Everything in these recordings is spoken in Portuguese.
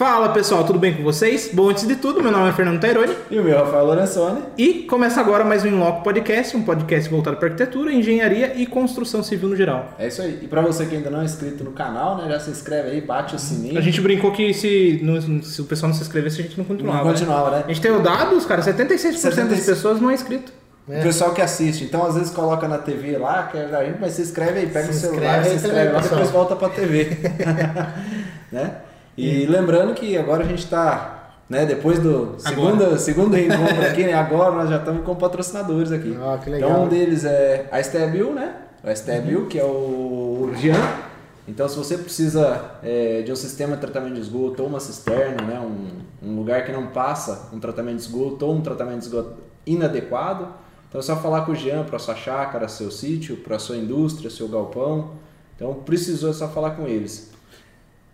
Fala pessoal, tudo bem com vocês? Bom, antes de tudo, meu nome é Fernando Taironi. E o meu é Rafael Lorenzoni. E começa agora mais um Inloco Podcast, um podcast voltado para arquitetura, engenharia e construção civil no geral. É isso aí. E para você que ainda não é inscrito no canal, né, já se inscreve aí, bate o sininho. A gente brincou que se, não- se o pessoal não se inscrevesse, a gente não continuava. Não continuava, né? A gente tem o dados, cara, 76% das 76. pessoas não é inscrito. O pessoal que assiste, então às vezes coloca na TV lá, que é da gente, mas se inscreve aí, pega Se o celular, inscreve se inscreve lá, depois volta pra TV. né? E lembrando que agora a gente tá, né, depois do segundo, segundo reencontro aqui, né, agora nós já estamos com patrocinadores aqui. Ah, que legal. Então um deles é a Estebil, né? A Estebil, que é o Jean. Então se você precisa é, de um sistema de tratamento de esgoto ou uma cisterna, né, um, um lugar que não passa um tratamento de esgoto ou um tratamento de esgoto inadequado, então é só falar com o Jean para sua chácara, seu sítio, para sua indústria, seu galpão. Então precisou é só falar com eles.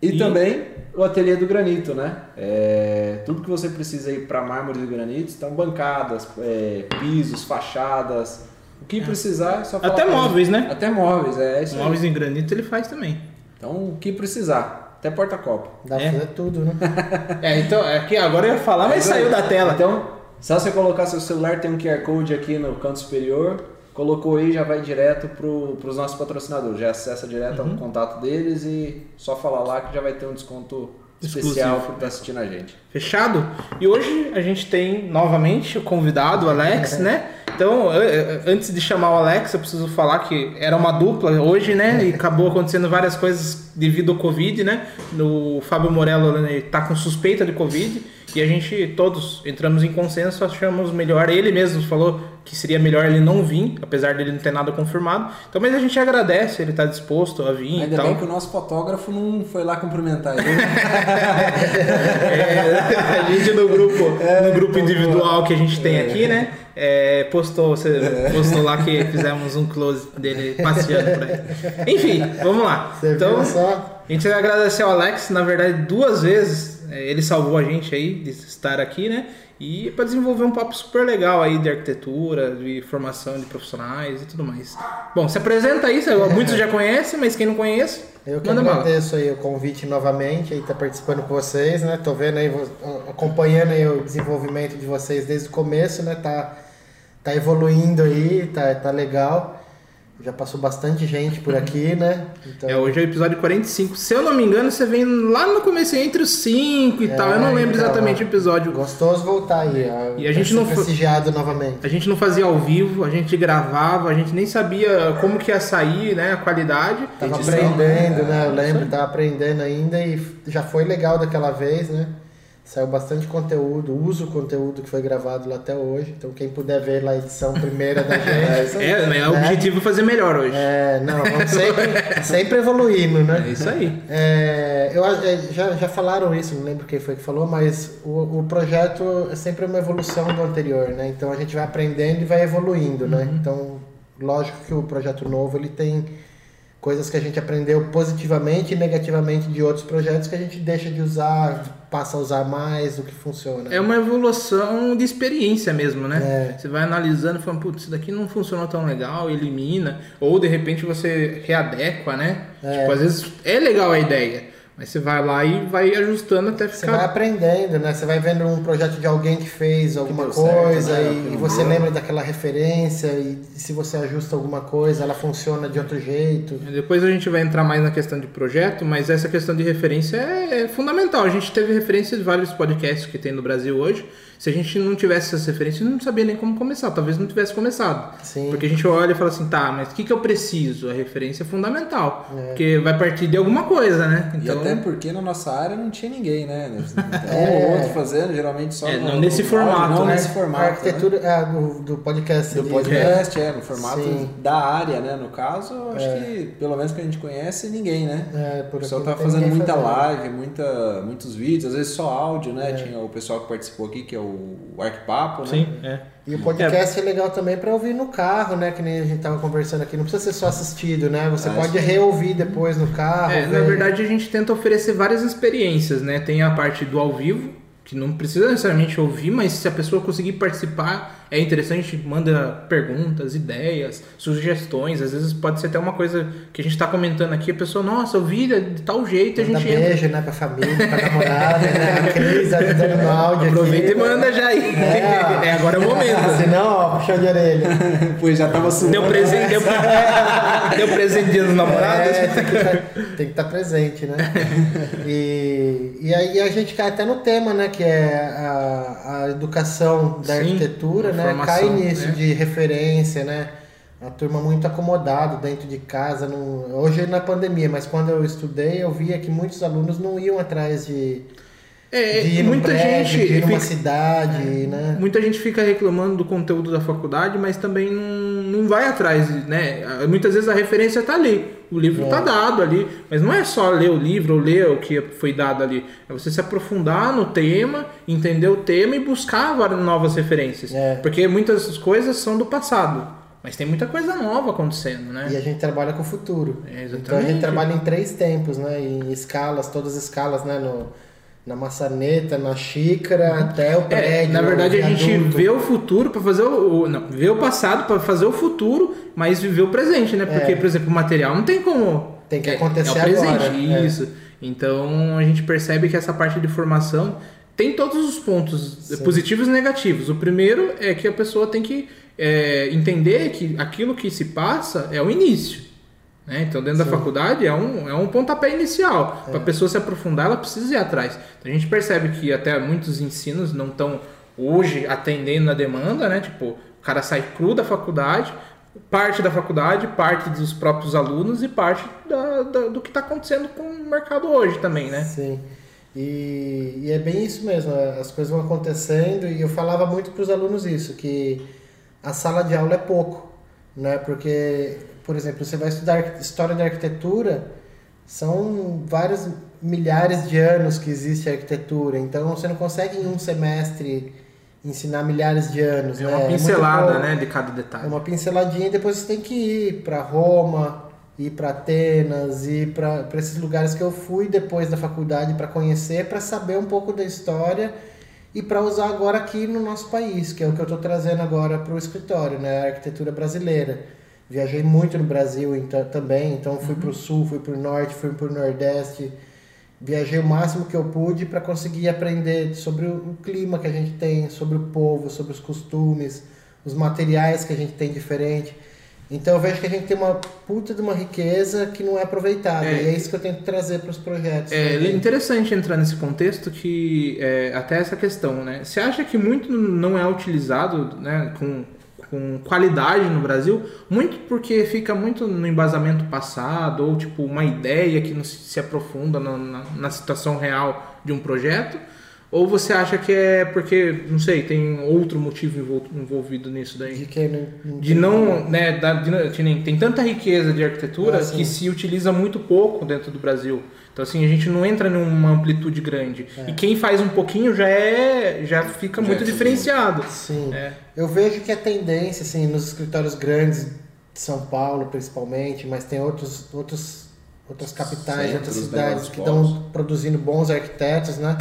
E, E- também o ateliê do granito, né? É, tudo que você precisa aí para mármores e granitos, então bancadas, é, pisos, fachadas, o que precisar é só Até móveis, né? Até móveis, é isso aí. Móveis em granito ele faz também. Então o que precisar, até porta-copo. Dá pra É. fazer tudo, né? É, então, é que agora eu ia falar, mas saiu da tela. Então, só você colocar seu celular, tem um QR Code aqui no canto superior, colocou aí, já vai direto para os nossos patrocinadores. Já acessa direto Uhum. ao contato deles e só falar lá que já vai ter um desconto Exclusivo. especial por estar assistindo a gente. Fechado? E hoje a gente tem novamente o convidado, o Alex, né? Então, antes de chamar o Alex, eu preciso falar que era uma dupla hoje, né? E acabou acontecendo várias coisas devido ao Covid, né? O Fábio Morello né, tá com suspeita de Covid e a gente todos entramos em consenso, achamos melhor. Ele mesmo falou que seria melhor ele não vir, apesar dele não ter nada confirmado. Então, mas a gente agradece, ele tá disposto a vir e Ainda tal. bem que o nosso fotógrafo não foi lá cumprimentar ele. É, a gente no grupo, no grupo individual que a gente tem aqui, né? é, postou, você postou lá que fizemos um close dele passeando por aí. Enfim, vamos lá. Você Então, a gente vai agradecer ao Alex, na verdade, duas vezes. É, Ele salvou a gente aí de estar aqui, né? E para desenvolver um papo super legal aí de arquitetura, de formação de profissionais e tudo mais. Bom, se apresenta aí, muitos já conhecem, mas quem não conhece, Eu que manda agradeço aí o convite novamente, aí tá participando com vocês, né? Tô vendo aí, acompanhando aí o desenvolvimento de vocês desde o começo, né? Tá, tá evoluindo aí, tá, tá legal. Já passou bastante gente por aqui, né? Então, É, hoje é o episódio 45. Se eu não me engano, você vem lá no começo, entre os 5 e É, tal. Eu não lembro então, exatamente o episódio. gostoso voltar aí. ó, E a gente ser não prestigiado novamente. A gente não fazia ao vivo, a gente gravava, a gente nem sabia como que ia sair, né, a qualidade. Tava Edição, aprendendo, né? né? Eu lembro, tava aprendendo ainda e já foi legal daquela vez, né? Saiu bastante conteúdo, uso o conteúdo que foi gravado lá até hoje. Então quem puder ver lá a edição primeira da gente. aí. É, né, o objetivo é fazer melhor hoje. É, não, vamos sempre, sempre evoluindo, É né? isso aí. É, eu, é, já, já falaram isso, não lembro quem foi que falou, mas o, o projeto é sempre uma evolução do anterior, né? Então a gente vai aprendendo e vai evoluindo, né? Então, lógico que o projeto novo ele tem coisas que a gente aprendeu positivamente e negativamente de outros projetos que a gente deixa de usar, passa a usar mais, o que funciona. É uma evolução de experiência mesmo, né? É. Você vai analisando e falando, putz, isso daqui não funcionou tão legal, elimina. Ou de repente você readequa, né? É. Tipo, às vezes é legal a ideia, mas você vai lá e vai ajustando até Você vai ficar. aprendendo, né? Você vai vendo um projeto de alguém que fez alguma certo, coisa né? e, Que você deu. lembra daquela referência e se você ajusta alguma coisa, ela funciona de outro jeito. Depois a gente vai entrar mais na questão de projeto, mas essa questão de referência é, é fundamental. A gente teve referência de vários podcasts que tem no Brasil hoje. Se a gente não tivesse essas referências, não sabia nem como começar. Talvez não tivesse começado. Sim. Porque a gente olha e fala assim, tá, mas o que, que eu preciso? A referência é fundamental. É. Porque vai partir de alguma coisa, né? E até porque na nossa área não tinha ninguém, né? Um É. ou outro fazendo, geralmente só É, no- não nesse no formato, áudio, não né? nesse A formato. né? arquitetura é, do, do podcast. Do podcast, é, no formato Sim. da área, né? No caso, eu acho que, pelo menos que a gente conhece, ninguém, né? É, O por pessoal aqui tá fazendo muita fazendo. live, muita, muitos vídeos, às vezes só áudio, É. né? Tinha o pessoal que participou aqui, que é o Arquipapo, né? Sim, é. E o podcast é. legal também para ouvir no carro, né? Que nem a gente tava conversando aqui. Não precisa ser só assistido, né? Você Ah, pode reouvir depois no carro. É, na ver. verdade, a gente tenta oferecer várias experiências, né? Tem a parte do ao vivo, que não precisa necessariamente ouvir, mas se a pessoa conseguir participar é interessante, manda perguntas, ideias, sugestões. Às vezes pode ser até uma coisa que a gente está comentando aqui, a pessoa, nossa, eu vi de tal jeito, manda a gente beijo, entra. né, pra família, pra namorada, né? A Cris ajudando no áudio Aproveita aqui. e manda já aí. É, é agora é o momento. Senão, ó, puxão de orelha. pois já tava suando. Deu presente, deu, deu presente dia dos namorados. É, tem que tá, estar tá presente, né? E, e aí a gente cai até no tema, né? Que é a, a educação da Sim, arquitetura, né? Cai nisso né? de referência, né? A turma muito acomodado dentro de casa. Não... Hoje na pandemia, mas quando eu estudei, eu via que muitos alunos não iam atrás de é, de ir muita prédio, gente de ir numa cidade, é, né? Muita gente fica reclamando do conteúdo da faculdade, mas também não, não vai atrás, né? Muitas vezes a referência está ali, o livro está é. dado ali, mas não é só ler o livro ou ler o que foi dado ali, é você se aprofundar no tema, entender o tema e buscar novas referências, é. porque muitas coisas são do passado. Mas tem muita coisa nova acontecendo, né? E a gente trabalha com o futuro. É, então a gente trabalha em três tempos, né? Em escalas, todas as escalas, né? No, na maçaneta, na xícara, até o prédio. É, na verdade, a gente vê o futuro para fazer o. Não, vê o passado para fazer o futuro, mas viver o presente, né? Porque, é. por exemplo, o material não tem como. Tem que acontecer é, é o presente, agora. É. Isso. Então a gente percebe que essa parte de formação tem todos os pontos Sim. positivos e negativos. O primeiro é que a pessoa tem que é, entender que aquilo que se passa é o início. Né? Então, dentro Sim. da faculdade é um, é um pontapé inicial. É. Para a pessoa se aprofundar, ela precisa ir atrás. Então, a gente percebe que até muitos ensinos não estão hoje atendendo na demanda, né? Tipo, o cara sai cru da faculdade, parte da faculdade, parte dos próprios alunos e parte da, da, do que está acontecendo com o mercado hoje também, né? Sim. E, e, é bem isso mesmo, é, as coisas vão acontecendo e eu falava muito para os alunos isso, que a sala de aula é pouco, né? Porque por exemplo, você vai estudar história da arquitetura, são vários milhares de anos que existe a arquitetura, então você não consegue em um semestre ensinar milhares de anos. É né? uma é pincelada, é né, de cada detalhe. É uma pinceladinha e depois você tem que ir para Roma, ir para Atenas, ir para esses lugares que eu fui depois da faculdade para conhecer, para saber um pouco da história e para usar agora aqui no nosso país, que é o que eu estou trazendo agora para o escritório, né, a arquitetura brasileira. Viajei muito no Brasil então, também, então fui uhum. para o sul, fui para o norte, fui para o nordeste. Viajei o máximo que eu pude para conseguir aprender sobre o clima que a gente tem, sobre o povo, sobre os costumes, os materiais que a gente tem diferente. Então eu vejo que a gente tem uma puta de uma riqueza que não é aproveitada. É, e é isso que eu tento trazer para os projetos. É também. interessante entrar nesse contexto que é, até essa questão, né? Você acha que muito não é utilizado, né, com com qualidade no Brasil, muito porque fica muito no embasamento passado ou tipo uma ideia que não se aprofunda na, na, situação real de um projeto, ou você acha que é porque, não sei, tem outro motivo envolvido nisso daí? De que não, não de não, né, da, de, tem tanta riqueza de arquitetura ah, que se utiliza muito pouco dentro do Brasil. Então assim, a gente não entra numa amplitude grande. É. E quem faz um pouquinho já é já fica já muito é diferenciado. Sim. É. Eu vejo que a tendência assim nos escritórios grandes de São Paulo, principalmente, mas tem outros outros outras capitais, outras cidades que estão produzindo bons arquitetos, né?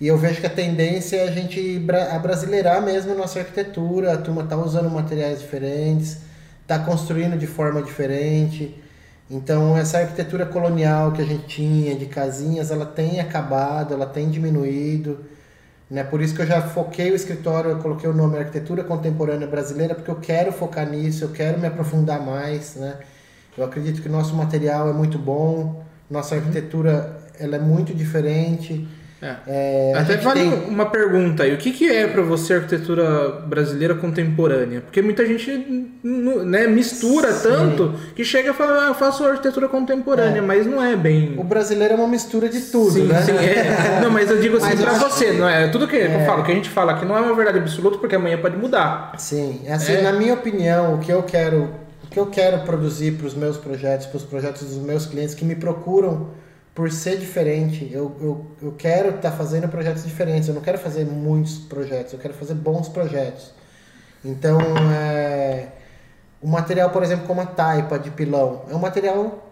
E eu vejo que a tendência é a gente abrasileirar mesmo a nossa arquitetura, a turma tá usando materiais diferentes, tá construindo de forma diferente. Então, essa arquitetura colonial que a gente tinha de casinhas, ela tem acabado, ela tem diminuído. Né? Por isso que eu já foquei o escritório, eu coloquei o nome Arquitetura Contemporânea Brasileira, porque eu quero focar nisso, eu quero me aprofundar mais. Né? Eu acredito que o nosso material é muito bom, nossa arquitetura ela é muito diferente. É. É, Até vale tem... uma pergunta aí. O que, que é para você arquitetura brasileira contemporânea? Porque muita gente né, mistura Sim. tanto que chega a falar, ah, eu faço arquitetura contemporânea, é. mas não é bem. O brasileiro é uma mistura de tudo, sim, né? Sim, é. Não, mas eu digo assim para você, não é? Tudo que eu é. falo, que a gente fala aqui não é uma verdade absoluta, porque amanhã pode mudar. Sim, assim, é. na minha opinião, o que eu quero, o que eu quero produzir para os meus projetos, para os projetos dos meus clientes que me procuram por ser diferente. Eu, eu, eu quero estar tá fazendo projetos diferentes. Eu não quero fazer muitos projetos. Eu quero fazer bons projetos. Então, é, o material, por exemplo, como a taipa de pilão, é um material,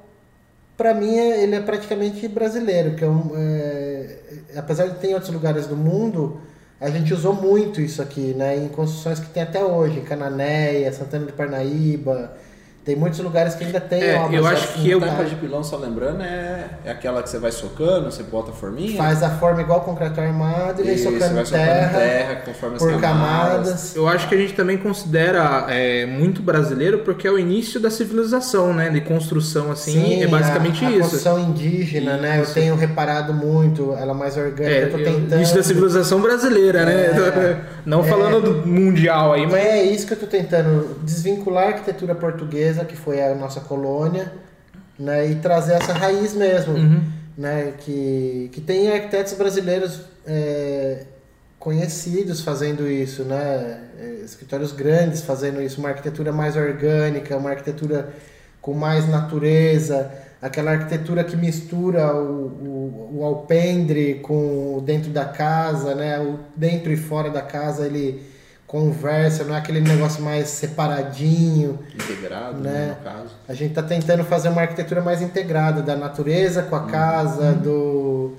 para mim, é, ele é praticamente brasileiro. Que é um, é, apesar de ter em outros lugares do mundo, a gente usou muito isso aqui, né? Em construções que tem até hoje, em Cananéia, Santana de Parnaíba, tem muitos lugares que ainda tem É, obras eu acho assim, que eu- tá? Tampa de pilão, só lembrando, é, é aquela que você vai socando, você bota a forminha. Faz a forma igual concreto armado e vem Isso, socando vai socando terra, terra conforme as por camadas. Eu acho que a gente também considera é, muito brasileiro porque é o início da civilização, né? De construção, assim, é basicamente a, a isso. construção indígena, né? Eu Isso. tenho reparado muito, ela mais orgânica, É, eu tô é o tentando. início da civilização brasileira, né? É. Não falando do mundial aí, mas. É isso que eu tô tentando desvincular a arquitetura portuguesa, que foi a nossa colônia, né? E trazer essa raiz mesmo, Uhum. né? Que, que tem arquitetos brasileiros é, conhecidos fazendo isso, né? É, Escritórios grandes fazendo isso, uma arquitetura mais orgânica, uma arquitetura com mais natureza, aquela arquitetura que mistura o, o, o alpendre com o dentro da casa, né? O dentro e fora da casa ele conversa, não é aquele negócio mais separadinho. Integrado, Né? né, no caso. A gente está tentando fazer uma arquitetura mais integrada da natureza com a casa, do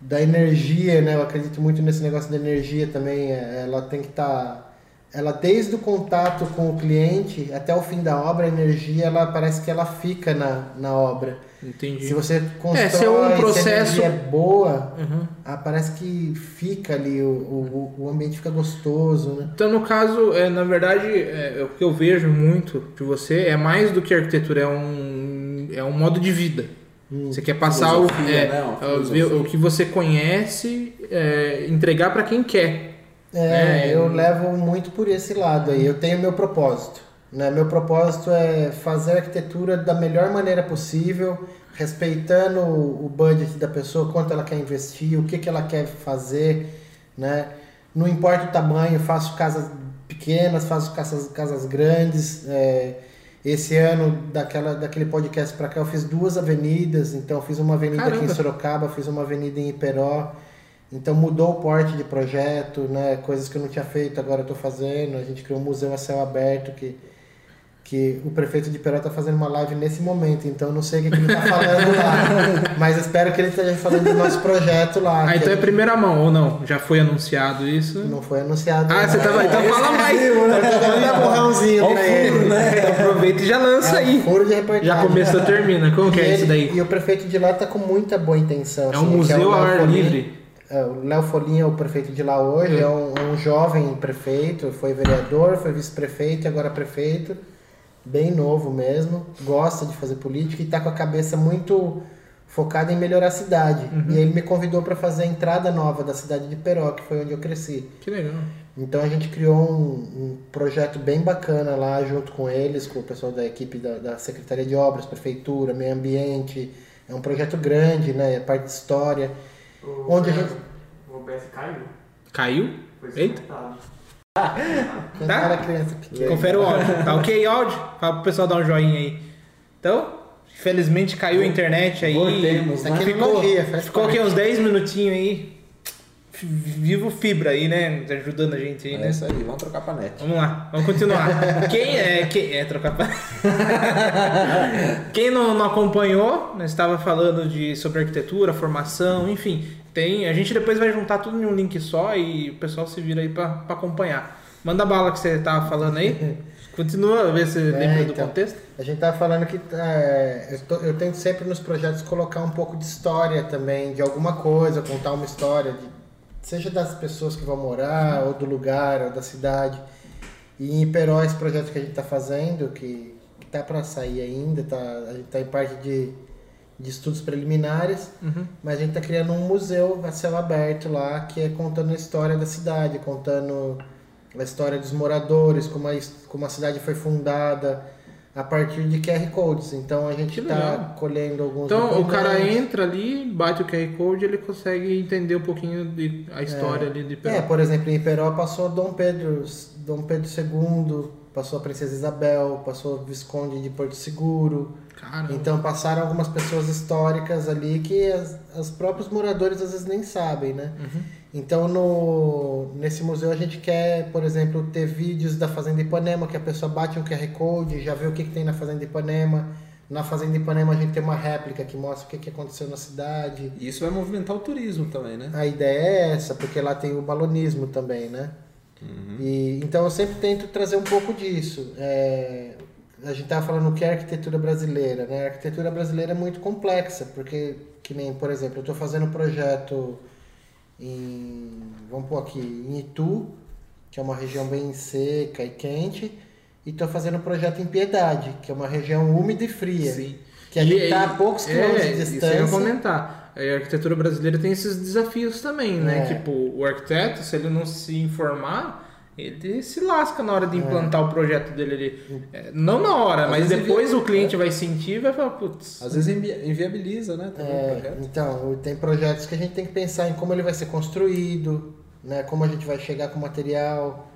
da energia, né? Eu acredito muito nesse negócio da energia também. é, Ela tem que estar, ela desde o contato com o cliente até o fim da obra, a energia, ela parece que ela fica na, na obra. Entendi. Se você constrói, se é um se a processo- energia é boa, Uhum. ah, parece que fica ali, o, o, o ambiente fica gostoso, né? Então, no caso, é, na verdade, é, o que eu vejo muito de você é mais do que arquitetura, é um, é um modo de vida. Você quer passar o, é, né? É, o- o que você conhece, é, entregar para quem quer. É, É, eu eu- levo muito por esse lado aí. Eu tenho meu propósito. Né? Meu propósito é fazer a arquitetura da melhor maneira possível, respeitando o budget da pessoa, quanto ela quer investir, o que, que ela quer fazer. Né? Não importa o tamanho, faço casas pequenas, faço casas, casas grandes. é, esse ano, daquela, daquele podcast para cá, eu fiz duas avenidas. Então, fiz uma avenida aqui em Caramba. Sorocaba, fiz uma avenida em Iperó. Então mudou o porte de projeto, né? Coisas que eu não tinha feito, agora eu tô fazendo. A gente criou um museu a céu aberto que, que o prefeito de Peró tá fazendo uma live nesse momento, então não sei o que, que ele tá falando lá. Mas espero que ele esteja falando do nosso projeto lá. Ah, que então é a gente- primeira mão, ou não? Já foi anunciado isso? Não foi anunciado. Ah, você ainda. tava. Então fala mais. Eu tô dando um empurrãozinho pra ele. Então aproveita e já lança É um aí. furo de reportagem. Já começou, termina. Como que E é ele- isso daí? E o prefeito de lá tá com muita boa intenção. É um assim, que museu o ao ar livre. É, o Léo Folin é o prefeito de lá hoje, é um, é um jovem prefeito, foi vereador, foi vice-prefeito e agora prefeito, bem novo mesmo, gosta de fazer política e está com a cabeça muito focada em melhorar a cidade. E ele me convidou para fazer a entrada nova da cidade de Peró, que foi onde eu cresci. Que legal. Então a gente criou um, um projeto bem bacana lá junto com eles, com o pessoal da equipe da, da Secretaria de Obras, Prefeitura, Meio Ambiente. É um projeto grande, né? É parte de história. O, Onde a gente- O OBS caiu. Caiu? Foi Eita. Quando Tá? era criança pequena. Confere o áudio. Tá ok, áudio? Fala pro pessoal dar um joinha aí. Então, infelizmente caiu a internet aí. Voltemos, né? é Ficou, ficou aqui uns 10 minutinhos aí. Vivo Fibra aí, né? Ajudando a gente aí, É né? isso aí, vamos trocar pra net. Vamos lá, vamos continuar. Quem é. Quem é trocar pa- Quem não, não acompanhou, nós estava falando de, sobre arquitetura, formação, enfim. Tem, a gente depois vai juntar tudo em um link só e o pessoal se vira aí para acompanhar. Manda bala que você tava falando aí. Continua, ver se lembra do então. contexto. A gente tava falando que é, eu, tô- eu tento sempre nos projetos colocar um pouco de história também, de alguma coisa, contar uma história, de, seja das pessoas que vão morar, ou do lugar, ou da cidade. E em Iperó, esse projeto que a gente está fazendo, que, que tá para sair ainda, tá, a gente está em parte de, de estudos preliminares, Uhum. mas a gente está criando um museu a céu aberto lá, que é contando a história da cidade, contando a história dos moradores, como a, como a cidade foi fundada a partir de QR Codes. Então a gente está colhendo alguns Então o cara entra ali, bate o QR Code ele consegue entender um pouquinho de, a história ali de É, Peró. por exemplo, em Iperó passou Dom Pedro, Dom Pedro II, passou a Princesa Isabel, passou o Visconde de Porto Seguro. Caramba. Então passaram algumas pessoas históricas ali que as, os próprios moradores às vezes nem sabem, né? Então no, nesse museu a gente quer, por exemplo, ter vídeos da Fazenda Ipanema, que a pessoa bate um QR Code, já vê o que, que tem na Fazenda Ipanema, Na Fazenda Ipanema a gente tem uma réplica que mostra o que, que aconteceu na cidade. E isso vai movimentar o turismo também, né? A ideia é essa, porque lá tem o balonismo também, né? E, então eu sempre tento trazer um pouco disso. É, a gente estava falando o que é arquitetura brasileira, né? A arquitetura brasileira é muito complexa, porque, que nem, por exemplo, eu estou fazendo um projeto em, vamos pôr aqui, em Itu, que é uma região bem seca e quente, e estou fazendo um projeto em Piedade, que é uma região úmida e fria. Sim. Que a gente E- está a poucos é, quilômetros de Isso eu distância. comentar. A arquitetura brasileira tem esses desafios também, né? É. Tipo, o arquiteto, se ele não se informar, ele se lasca na É. hora de implantar o projeto dele ali. É, não na hora, Às mas depois ele- o cliente vai sentir e vai falar, putz. Às vezes invi- inviabiliza, né? É, então, tem projetos que a gente tem que pensar em como ele vai ser construído, né? como a gente vai chegar com o material,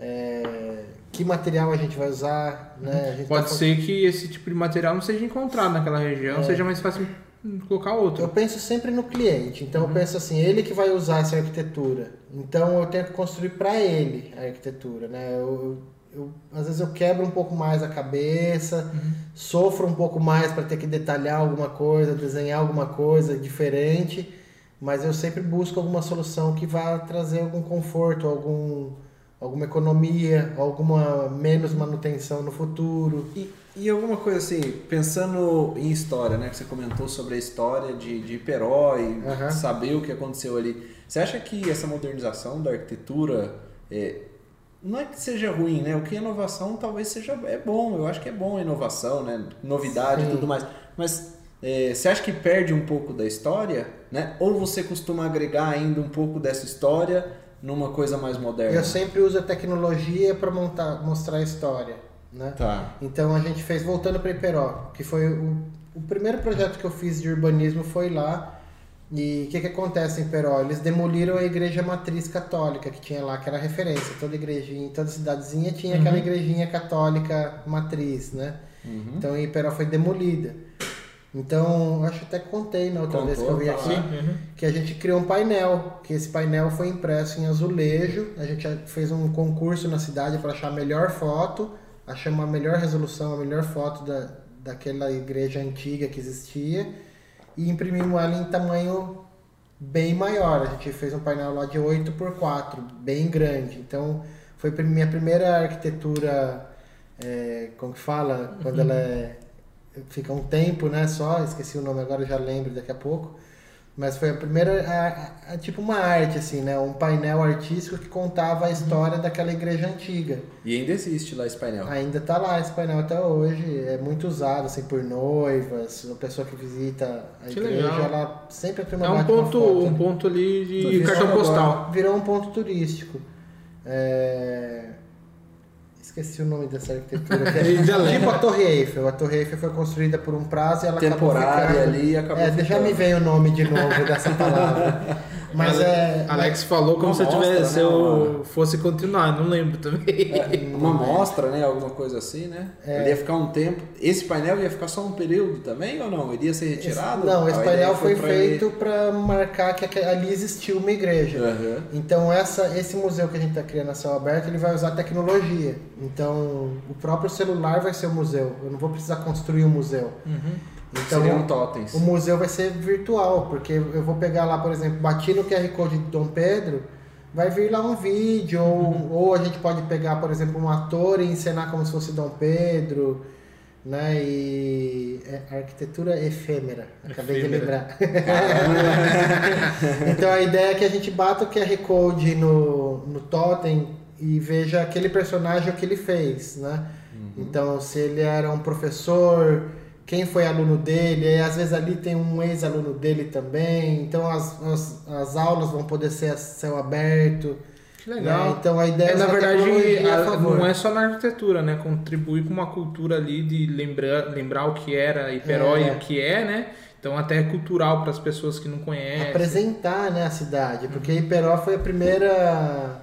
é, que material a gente vai usar. Né? A gente Pode tá ser que esse tipo de material não seja encontrado naquela região, seja mais fácil colocar Eu outro. penso sempre no cliente, então Uhum. eu penso assim, ele que vai usar essa arquitetura, então eu tento construir para ele a arquitetura, né? Eu, eu- eu- às vezes eu quebro um pouco mais a cabeça, Uhum. sofro um pouco mais para ter que detalhar alguma coisa, desenhar alguma coisa diferente, mas eu sempre busco alguma solução que vá trazer algum conforto, algum, alguma economia, alguma menos manutenção no futuro. E, e alguma coisa assim, pensando em história, né? Que você comentou sobre a história de, de Iperó e Aham. saber o que aconteceu ali. Você acha que essa modernização da arquitetura é, não é que seja ruim, né? O que é inovação talvez seja é bom. Eu acho que é bom a inovação, né? Novidade e Sim. tudo mais. Mas é, você acha que perde um pouco da história, né? Ou você costuma agregar ainda um pouco dessa história numa coisa mais moderna? Eu sempre uso a tecnologia para mostrar a história, né? Tá. Então a gente fez voltando para Iperó, que foi o, o primeiro projeto que eu fiz de urbanismo foi lá. E o que, que acontece em Iperó? Eles demoliram a igreja matriz católica que tinha lá, que era referência. Toda igrejinha, toda cidadezinha tinha aquela igrejinha católica matriz, né? Então em Iperó foi demolida. Então, acho que até contei na outra Contou, vez que eu vim tá aqui lá. que a gente criou um painel, que esse painel foi impresso em azulejo. A gente fez um concurso na cidade para achar a melhor foto, achamos a melhor resolução, a melhor foto da, daquela igreja antiga que existia e imprimimos ela em tamanho bem maior. A gente fez um painel lá de 8 por 4, bem grande. Então, foi minha primeira arquitetura, é, como que fala, quando ela é fica um tempo, né, só, esqueci o nome agora, já lembro daqui a pouco. Mas foi a primeira, a- a- tipo uma arte, assim, né? Um painel artístico que contava a história daquela igreja antiga. E ainda existe lá esse painel. Ainda tá lá esse painel até hoje, é muito usado, assim, por noivas, a pessoa que visita a Que igreja, legal. ela sempre a turma É um uma ponto, foto, um né? ponto ali de cartão agora. postal. Virou um ponto turístico. É, Esqueci o nome dessa arquitetura. que é já tipo a Torre Eiffel. A Torre Eiffel foi construída por um prazo e ela Temporária acabou ficando... ali e acabou É, já ficando. me vem o nome de novo dessa palavra. Mas é... Alex falou como se eu tivesse, mostra, se né, eu uma- fosse continuar, não lembro também. É, uma mostra, né? Alguma coisa assim, né? É. Ele ia ficar um tempo. Esse painel ia ficar só um período também ou não? Ele ia ser Esse- retirado? não, esse painel foi pra feito para marcar que ali existiu uma igreja. Aham. Então essa, esse museu que a gente está criando a céu aberto, ele vai usar tecnologia. Então o próprio celular vai ser o museu. Eu não vou precisar construir um museu. Então Seriam totens. o museu vai ser virtual, porque eu vou pegar lá, por exemplo, bati no QR Code de Dom Pedro, vai vir lá um vídeo, ou, ou a gente pode pegar, por exemplo, um ator e encenar como se fosse Dom Pedro, né? E é arquitetura efêmera, acabei de Efêmera. lembrar. então a ideia é que a gente bata o QR Code no, no totem e veja aquele personagem o que ele fez, né? Então, se ele era um professor, quem foi aluno dele, e às vezes ali tem um ex-aluno dele também, então as, as, as aulas vão poder ser a céu aberto. Que legal. né? Então a ideia É, na usar verdade, a não é só na arquitetura, né? Contribui com uma cultura ali de lembrar, lembrar o que era Iperói É. e o que é, né? Então até é cultural para as pessoas que não conhecem. apresentar né, a cidade, porque Iperó foi a primeira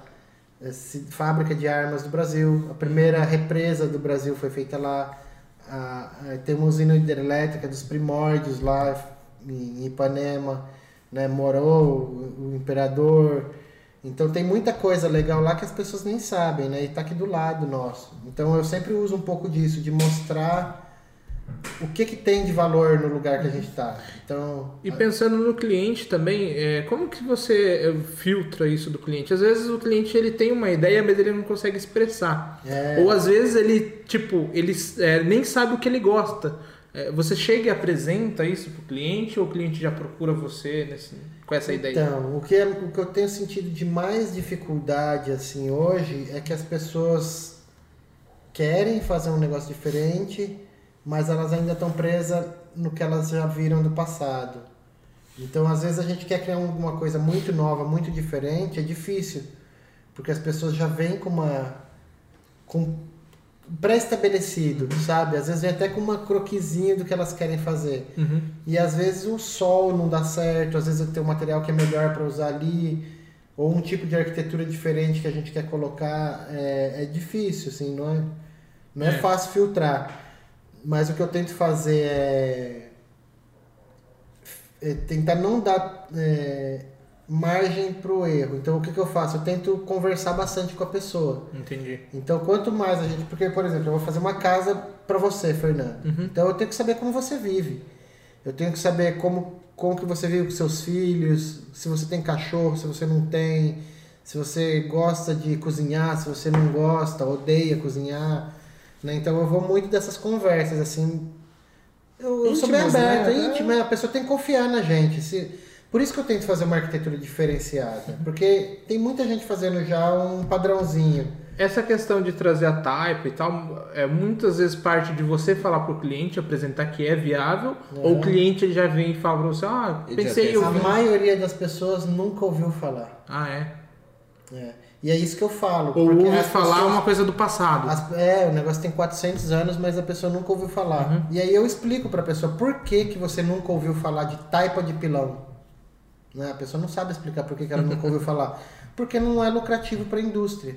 eh, fábrica de armas do Brasil, a primeira represa do Brasil foi feita lá, a, a, tem uma usina hidrelétrica dos primórdios lá em Ipanema, né, morou o, o imperador, então tem muita coisa legal lá que as pessoas nem sabem, né, e tá aqui do lado nosso. Então eu sempre uso um pouco disso, de mostrar o que, que tem de valor no lugar que a gente está. Então, E pensando no cliente também, é, como que você é, filtra isso do cliente? Às vezes o cliente ele tem uma ideia, mas ele não consegue expressar. É. Ou às vezes ele, tipo, ele é, nem sabe o que ele gosta. É, você chega e apresenta isso pro cliente ou o cliente já procura você nesse- com essa ideia? Então, o que, é- o que eu tenho sentido de mais dificuldade assim hoje é que as pessoas querem fazer um negócio diferente, mas elas ainda estão presas no que elas já viram do passado. Então, às vezes a gente quer criar alguma coisa muito nova, muito diferente, é difícil, porque as pessoas já vêm com uma com pré-estabelecido, sabe? Às vezes vem até com uma croquisinha do que elas querem fazer. Uhum. E às vezes o sol não dá certo, às vezes tem um material que é melhor para usar ali, ou um tipo de arquitetura diferente que a gente quer colocar, é, é difícil, assim, não é, não é. É. fácil filtrar. Mas o que eu tento fazer é, é tentar não dar é, margem para o erro. Então o que, que eu faço? Eu tento conversar bastante com a pessoa. Entendi. Então, quanto mais a gente. Porque, por exemplo, eu vou fazer uma casa para você, Fernando. Então, eu tenho que saber como você vive. Eu tenho que saber como, como que você vive com seus filhos, se você tem cachorro, se você não tem, se você gosta de cozinhar, se você não gosta, odeia cozinhar. Né? Então, eu vou muito dessas conversas, assim. Eu, eu sou bem Íntimas, aberto, né? é íntimo, é, a pessoa tem que confiar na gente. Se, por isso que eu tento fazer uma arquitetura diferenciada. Porque tem muita gente fazendo já um padrãozinho. Essa questão de trazer a type e tal, é muitas vezes parte de você falar pro cliente, apresentar que é viável, ou o cliente ele já vem e fala pra você, ah, pensei eu A maioria das pessoas nunca ouviu falar. Ah, é. É. E é isso que eu falo. Ou ouve falar pessoas- uma coisa do passado. as- é, o negócio tem 400 anos, mas a pessoa nunca ouviu falar. E aí eu explico pra pessoa por que, que você nunca ouviu falar de taipa de pilão. Né? A pessoa não sabe explicar por que, que ela nunca ouviu falar. Porque não é lucrativo para a indústria.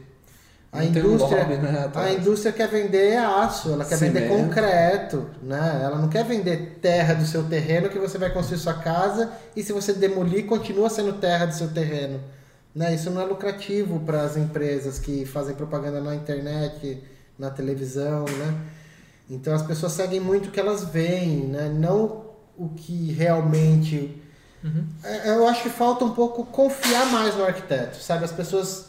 A Não indústria, né, a indústria quer vender aço, ela quer vender Cimento. concreto, né? Ela não quer vender terra do seu terreno que você vai construir sua casa e se você demolir continua sendo terra do seu terreno, né? Isso não é lucrativo para as empresas que fazem propaganda na internet, na televisão, né? Então as pessoas seguem muito o que elas veem, né? Não o que realmente é, Eu acho que falta um pouco confiar mais no arquiteto, sabe? As pessoas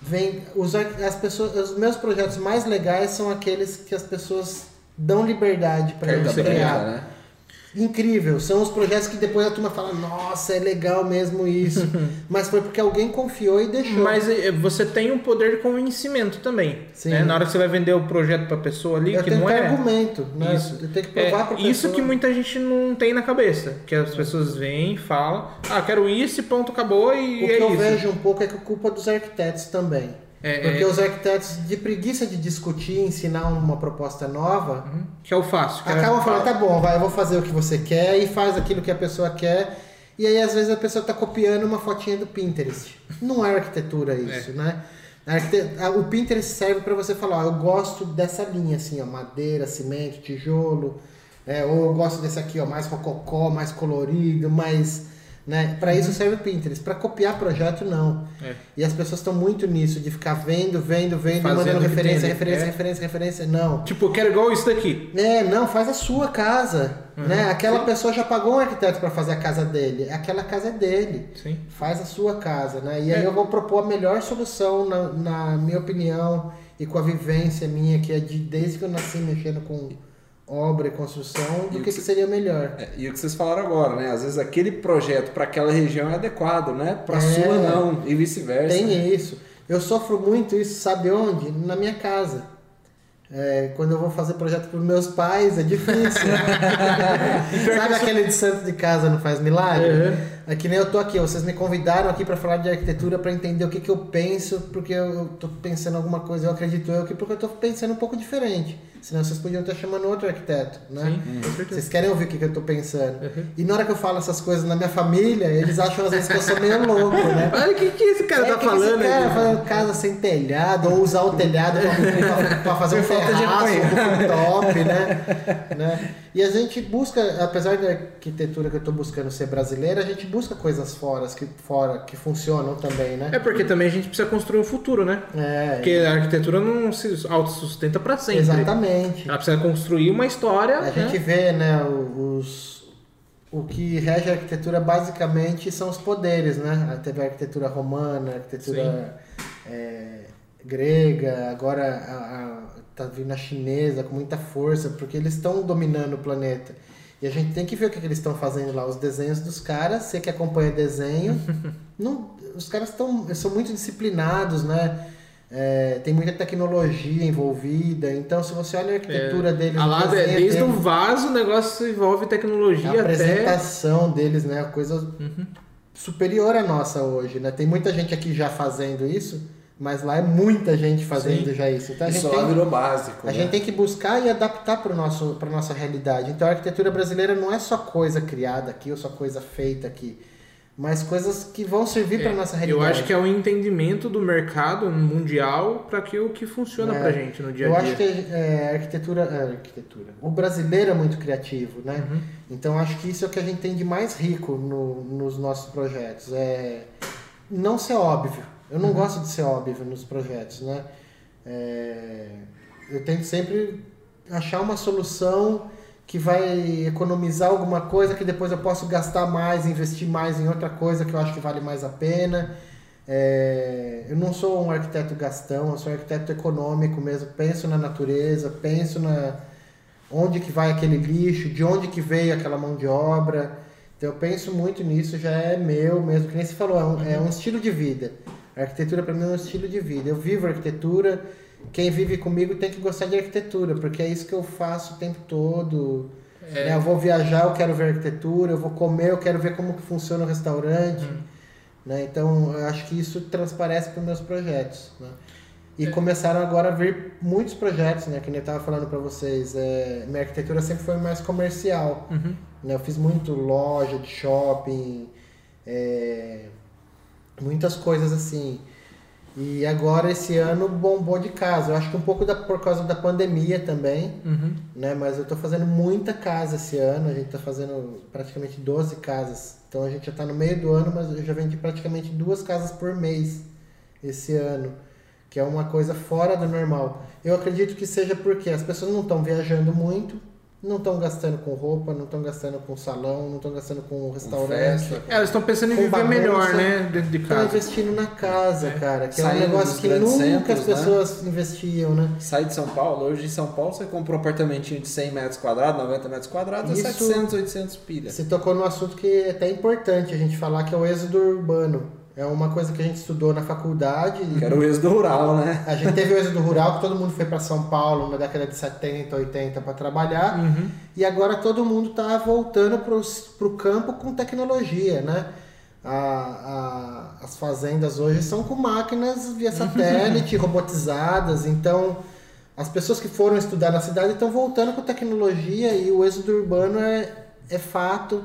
vêm. Os, as pessoas, os meus projetos mais legais são aqueles que as pessoas dão liberdade para eles criar. né? Incrível, são os projetos que depois a turma fala, nossa, é legal mesmo isso. Mas foi porque alguém confiou e deixou. Mas eh, você tem um poder de convencimento também. Sim. né? Na hora que você vai vender o projeto pra pessoa ali, eu que não que é. argumento, né? Isso. Eu tenho que É, provar pra pessoa. isso que muita gente não tem na cabeça. Que as pessoas vêm, falam, ah, quero isso e ponto, acabou e O que é eu isso. vejo um pouco é que é culpa dos arquitetos também. É, Porque é. os arquitetos, de preguiça de discutir, ensinar uma proposta nova, Uhum. Que é o fácil. que é- acabam falando, tá bom, vai, eu vou fazer o que você quer e faz aquilo que a pessoa quer. E aí, às vezes, a pessoa tá copiando uma fotinha do Pinterest. Não é arquitetura isso, né? O Pinterest serve para você falar, ó, eu gosto dessa linha, assim, ó, madeira, cimento, tijolo, é, ou eu gosto desse aqui, ó, mais rococó, mais colorido, mais... Né? Para isso serve o Pinterest. Para copiar projeto, não. É. E as pessoas estão muito nisso, de ficar vendo, vendo, vendo, Fazendo mandando referência, tem, referência, é. referência, referência. Não. Tipo, eu quero igual isso daqui. É, não, faz a sua casa. Né? Aquela pessoa já pagou um arquiteto para fazer a casa dele. Aquela casa é dele. Sim. Faz a sua casa, né? E aí É. eu vou propor a melhor solução, na, na minha opinião, e com a vivência minha, que é de desde que eu nasci mexendo com obra e construção, do E o que, que seria melhor. É, e o que vocês falaram agora, né? Às vezes aquele projeto para aquela região é adequado, né? Para É. sua não, e vice-versa. Tem né? isso. Eu sofro muito isso, sabe onde? Na minha casa. É, quando eu vou fazer projeto para meus pais, é difícil. sabe aquele de santo de casa não faz milagre? Uhum. É que nem eu tô aqui, vocês me convidaram aqui para falar de arquitetura para entender o que, que eu penso, porque eu, eu tô pensando alguma coisa, eu acredito eu que porque eu tô pensando um pouco diferente. Senão vocês podiam estar chamando outro arquiteto, né? Sim, com certeza. Vocês querem ouvir o que, que eu tô pensando. Uhum. E na hora que eu falo essas coisas na minha família, eles acham às vezes que eu sou meio louco, né? Olha o que, que esse cara É, tá que que falando esse cara falando casa sem telhado, ou usar o telhado pra fazer um terraço, um top, né? né? E a gente busca, apesar da arquitetura que eu tô buscando ser brasileira, a gente busca coisas fora que, fora, que funcionam também, né? É porque também a gente precisa construir um futuro, né? É, Porque a arquitetura não se autossustenta pra sempre. Exatamente. Exatamente. Ela precisa construir uma história. A né? gente vê, né, os, o que rege a arquitetura basicamente são os poderes, né? Teve a arquitetura romana, a arquitetura é, grega, agora a, a, tá vindo a chinesa com muita força, porque eles estão dominando o planeta. E a gente tem que ver o que, que eles estão fazendo lá, os desenhos dos caras, você que acompanha desenho, não, os caras estão são muito disciplinados, né? É, tem muita tecnologia envolvida, então se você olha a arquitetura deles, A lá, é, desde o vaso o negócio envolve tecnologia a até. apresentação deles, né? Coisa Uhum. superior à nossa hoje, né? Tem muita gente aqui já fazendo isso, mas lá é muita gente fazendo Sim. já isso. Então a gente, Isso lá virou básico. a né? gente tem que buscar e adaptar para para nossa realidade. Então a arquitetura brasileira não é só coisa criada aqui ou só coisa feita aqui, mas coisas que vão servir para nossa Eu realidade. acho que é o entendimento do mercado mundial para que o que funciona É, pra gente no dia a Eu dia. acho que é, a arquitetura, a arquitetura. O brasileiro é muito criativo, né? Uhum. Então acho que isso é o que a gente tem de mais rico no- nos nossos projetos. É não ser óbvio. Eu Uhum. não gosto de ser óbvio nos projetos, né? É, eu tento sempre achar uma solução que vai economizar alguma coisa que depois eu posso gastar mais, investir mais em outra coisa que eu acho que vale mais a pena. É, eu não sou um arquiteto gastão, eu sou um arquiteto econômico mesmo. Penso na natureza, penso na onde que vai aquele lixo, de onde que veio aquela mão de obra. Então eu penso muito nisso, já é meu mesmo, que nem você falou, é um, é um estilo de vida. A arquitetura para mim é um estilo de vida. Eu vivo arquitetura, quem vive comigo tem que gostar de arquitetura, porque é isso que eu faço o tempo todo. É. né? Eu vou viajar, eu quero ver arquitetura, eu vou comer, eu quero ver como que funciona o restaurante. Né? Então, eu acho que isso transparece para os meus projetos. Né? E começaram agora a vir muitos projetos, né? Que nem eu estava falando para vocês. É, minha arquitetura sempre foi mais comercial. Uhum. Né? Eu fiz muito loja de shopping, é, muitas coisas assim. E agora esse ano bombou de casa. Eu acho que um pouco da, por causa da pandemia também, Uhum. né? Mas eu tô fazendo muita casa esse ano. A gente tá fazendo praticamente 12 casas. Então a gente já tá no meio do ano, mas eu já vendi praticamente duas casas por mês esse ano. Que é uma coisa fora do normal. Eu acredito que seja porque as pessoas não estão viajando muito, não estão gastando com roupa, não estão gastando com salão, não estão gastando com restaurante. festa. É, elas estão pensando em Com viver bagunça, melhor, né? Dentro de Estão casa. investindo na casa, cara, que é um Saindo negócio que nunca centros, as né? pessoas investiam, né? Sai de São Paulo, hoje em São Paulo você compra um apartamentinho de 100 metros quadrados, 90 metros quadrados, Isso- é 700, 800 pilha. Você tocou num assunto que é até importante a gente falar, que é o êxodo urbano. É uma coisa que a gente estudou na faculdade. Que era o êxodo rural, né? A gente teve o êxodo rural, que todo mundo foi para São Paulo na década de 70, 80 para trabalhar. Uhum. E agora todo mundo está voltando para o campo com tecnologia, né? A- a- as fazendas hoje são com máquinas via satélite, robotizadas. Então, as pessoas que foram estudar na cidade estão voltando com tecnologia e o êxodo urbano é, é fato.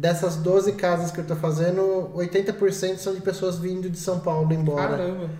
Dessas 12 casas que eu estou fazendo, 80% são de pessoas vindo de São Paulo embora. Caramba.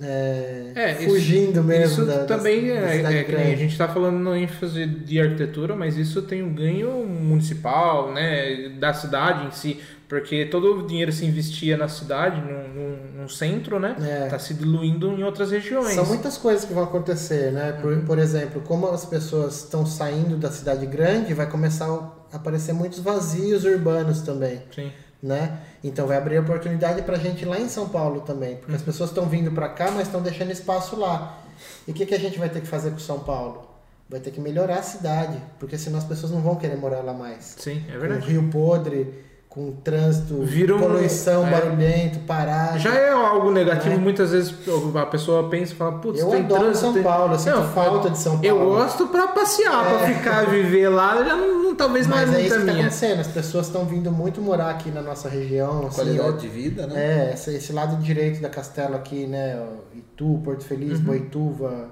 É, É, isso- fugindo mesmo Isso da, também da, da é, cidade é a gente está falando na ênfase de arquitetura, mas isso tem um ganho municipal, né, da cidade em si, porque todo o dinheiro se investia na cidade, num, num- num centro, né, É. tá se diluindo em outras regiões. São muitas coisas que vão acontecer, né? Por, Uhum. por exemplo, como as pessoas estão saindo da cidade grande, vai começar aparecer muitos vazios urbanos também, Sim. né? Então vai abrir oportunidade pra gente lá em São Paulo também, porque Uhum. as pessoas estão vindo pra cá, mas estão deixando espaço lá. E o que, que a gente vai ter que fazer com São Paulo? Vai ter que melhorar a cidade, porque senão as pessoas não vão querer morar lá mais. Sim, é verdade. rio podre, com trânsito, Vira um- poluição, é. barulhento, parado. Já é algo negativo, É. muitas vezes a pessoa pensa e fala, putz, Eu tem adoro trânsito. São tem- Paulo, eu sinto Não, falta de São Paulo. Eu gosto pra passear, pra ficar, viver lá, já não, não- talvez não é Mas é muita isso que tá minha. acontecendo, as pessoas estão vindo muito morar aqui na nossa região. Assim, Qualidade ó, de vida, né? É, esse, esse lado direito da Castela aqui, né? Itu, Porto Feliz, Uhum. Boituva,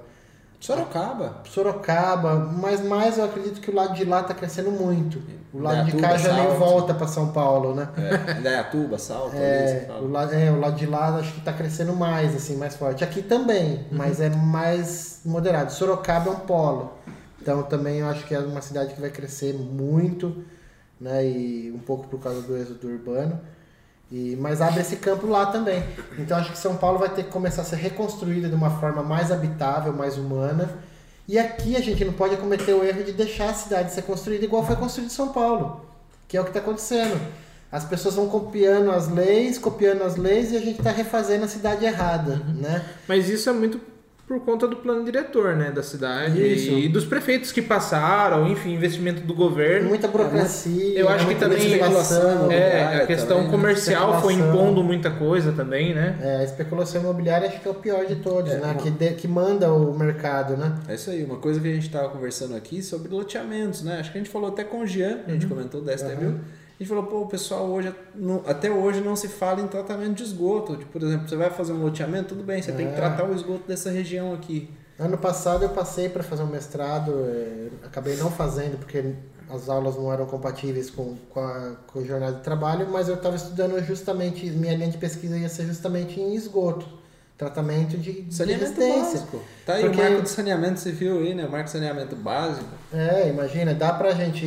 Sorocaba. Sorocaba, mas mais eu acredito que o lado de lá tá crescendo muito. O lado de cá já Salto. volta para São Paulo, né? É, Indaiatuba, Salto, ali, você É o, lado, é, o lado de lá acho que tá crescendo mais, assim, mais forte. Aqui também, mas é mais moderado. Sorocaba é um polo. Então também eu acho que é uma cidade que vai crescer muito, né? E um pouco por causa do êxodo urbano. E, mas abre esse campo lá também. Então acho que São Paulo vai ter que começar a ser reconstruída de uma forma mais habitável, mais humana. E aqui a gente não pode cometer o erro de deixar a cidade ser construída igual foi construída em São Paulo, que é o que está acontecendo. As pessoas vão copiando as leis, copiando as leis e a gente está refazendo a cidade errada, né? Mas isso é muito por conta do plano diretor, né, da cidade Isso. e dos prefeitos que passaram, enfim, investimento do governo. Muita burocracia. Eu acho que muita também. É, a questão também, né? comercial foi impondo muita coisa também, né? É, a especulação imobiliária acho que é o pior de todos, É, né? uma- Que, de- que manda o mercado, né? É isso aí, uma coisa que a gente estava conversando aqui sobre loteamentos, né? Acho que a gente falou até com o Jean, a gente comentou da STMU. Uhum. A gente falou, pô, o pessoal hoje, não- até hoje não se fala em tratamento de esgoto. Tipo, por exemplo, você vai fazer um loteamento, tudo bem, você tem que É. tratar o esgoto dessa região aqui. Ano passado eu passei para fazer um mestrado, eh, acabei não fazendo porque as aulas não eram compatíveis com, com, a, com o jornada de trabalho, mas eu estava estudando justamente, minha linha de pesquisa ia ser justamente em esgoto, tratamento de, de Saneamento resistência. básico. Tá aí Porque- o marco de saneamento civil aí, né? O marco de saneamento básico. É, imagina, dá pra gente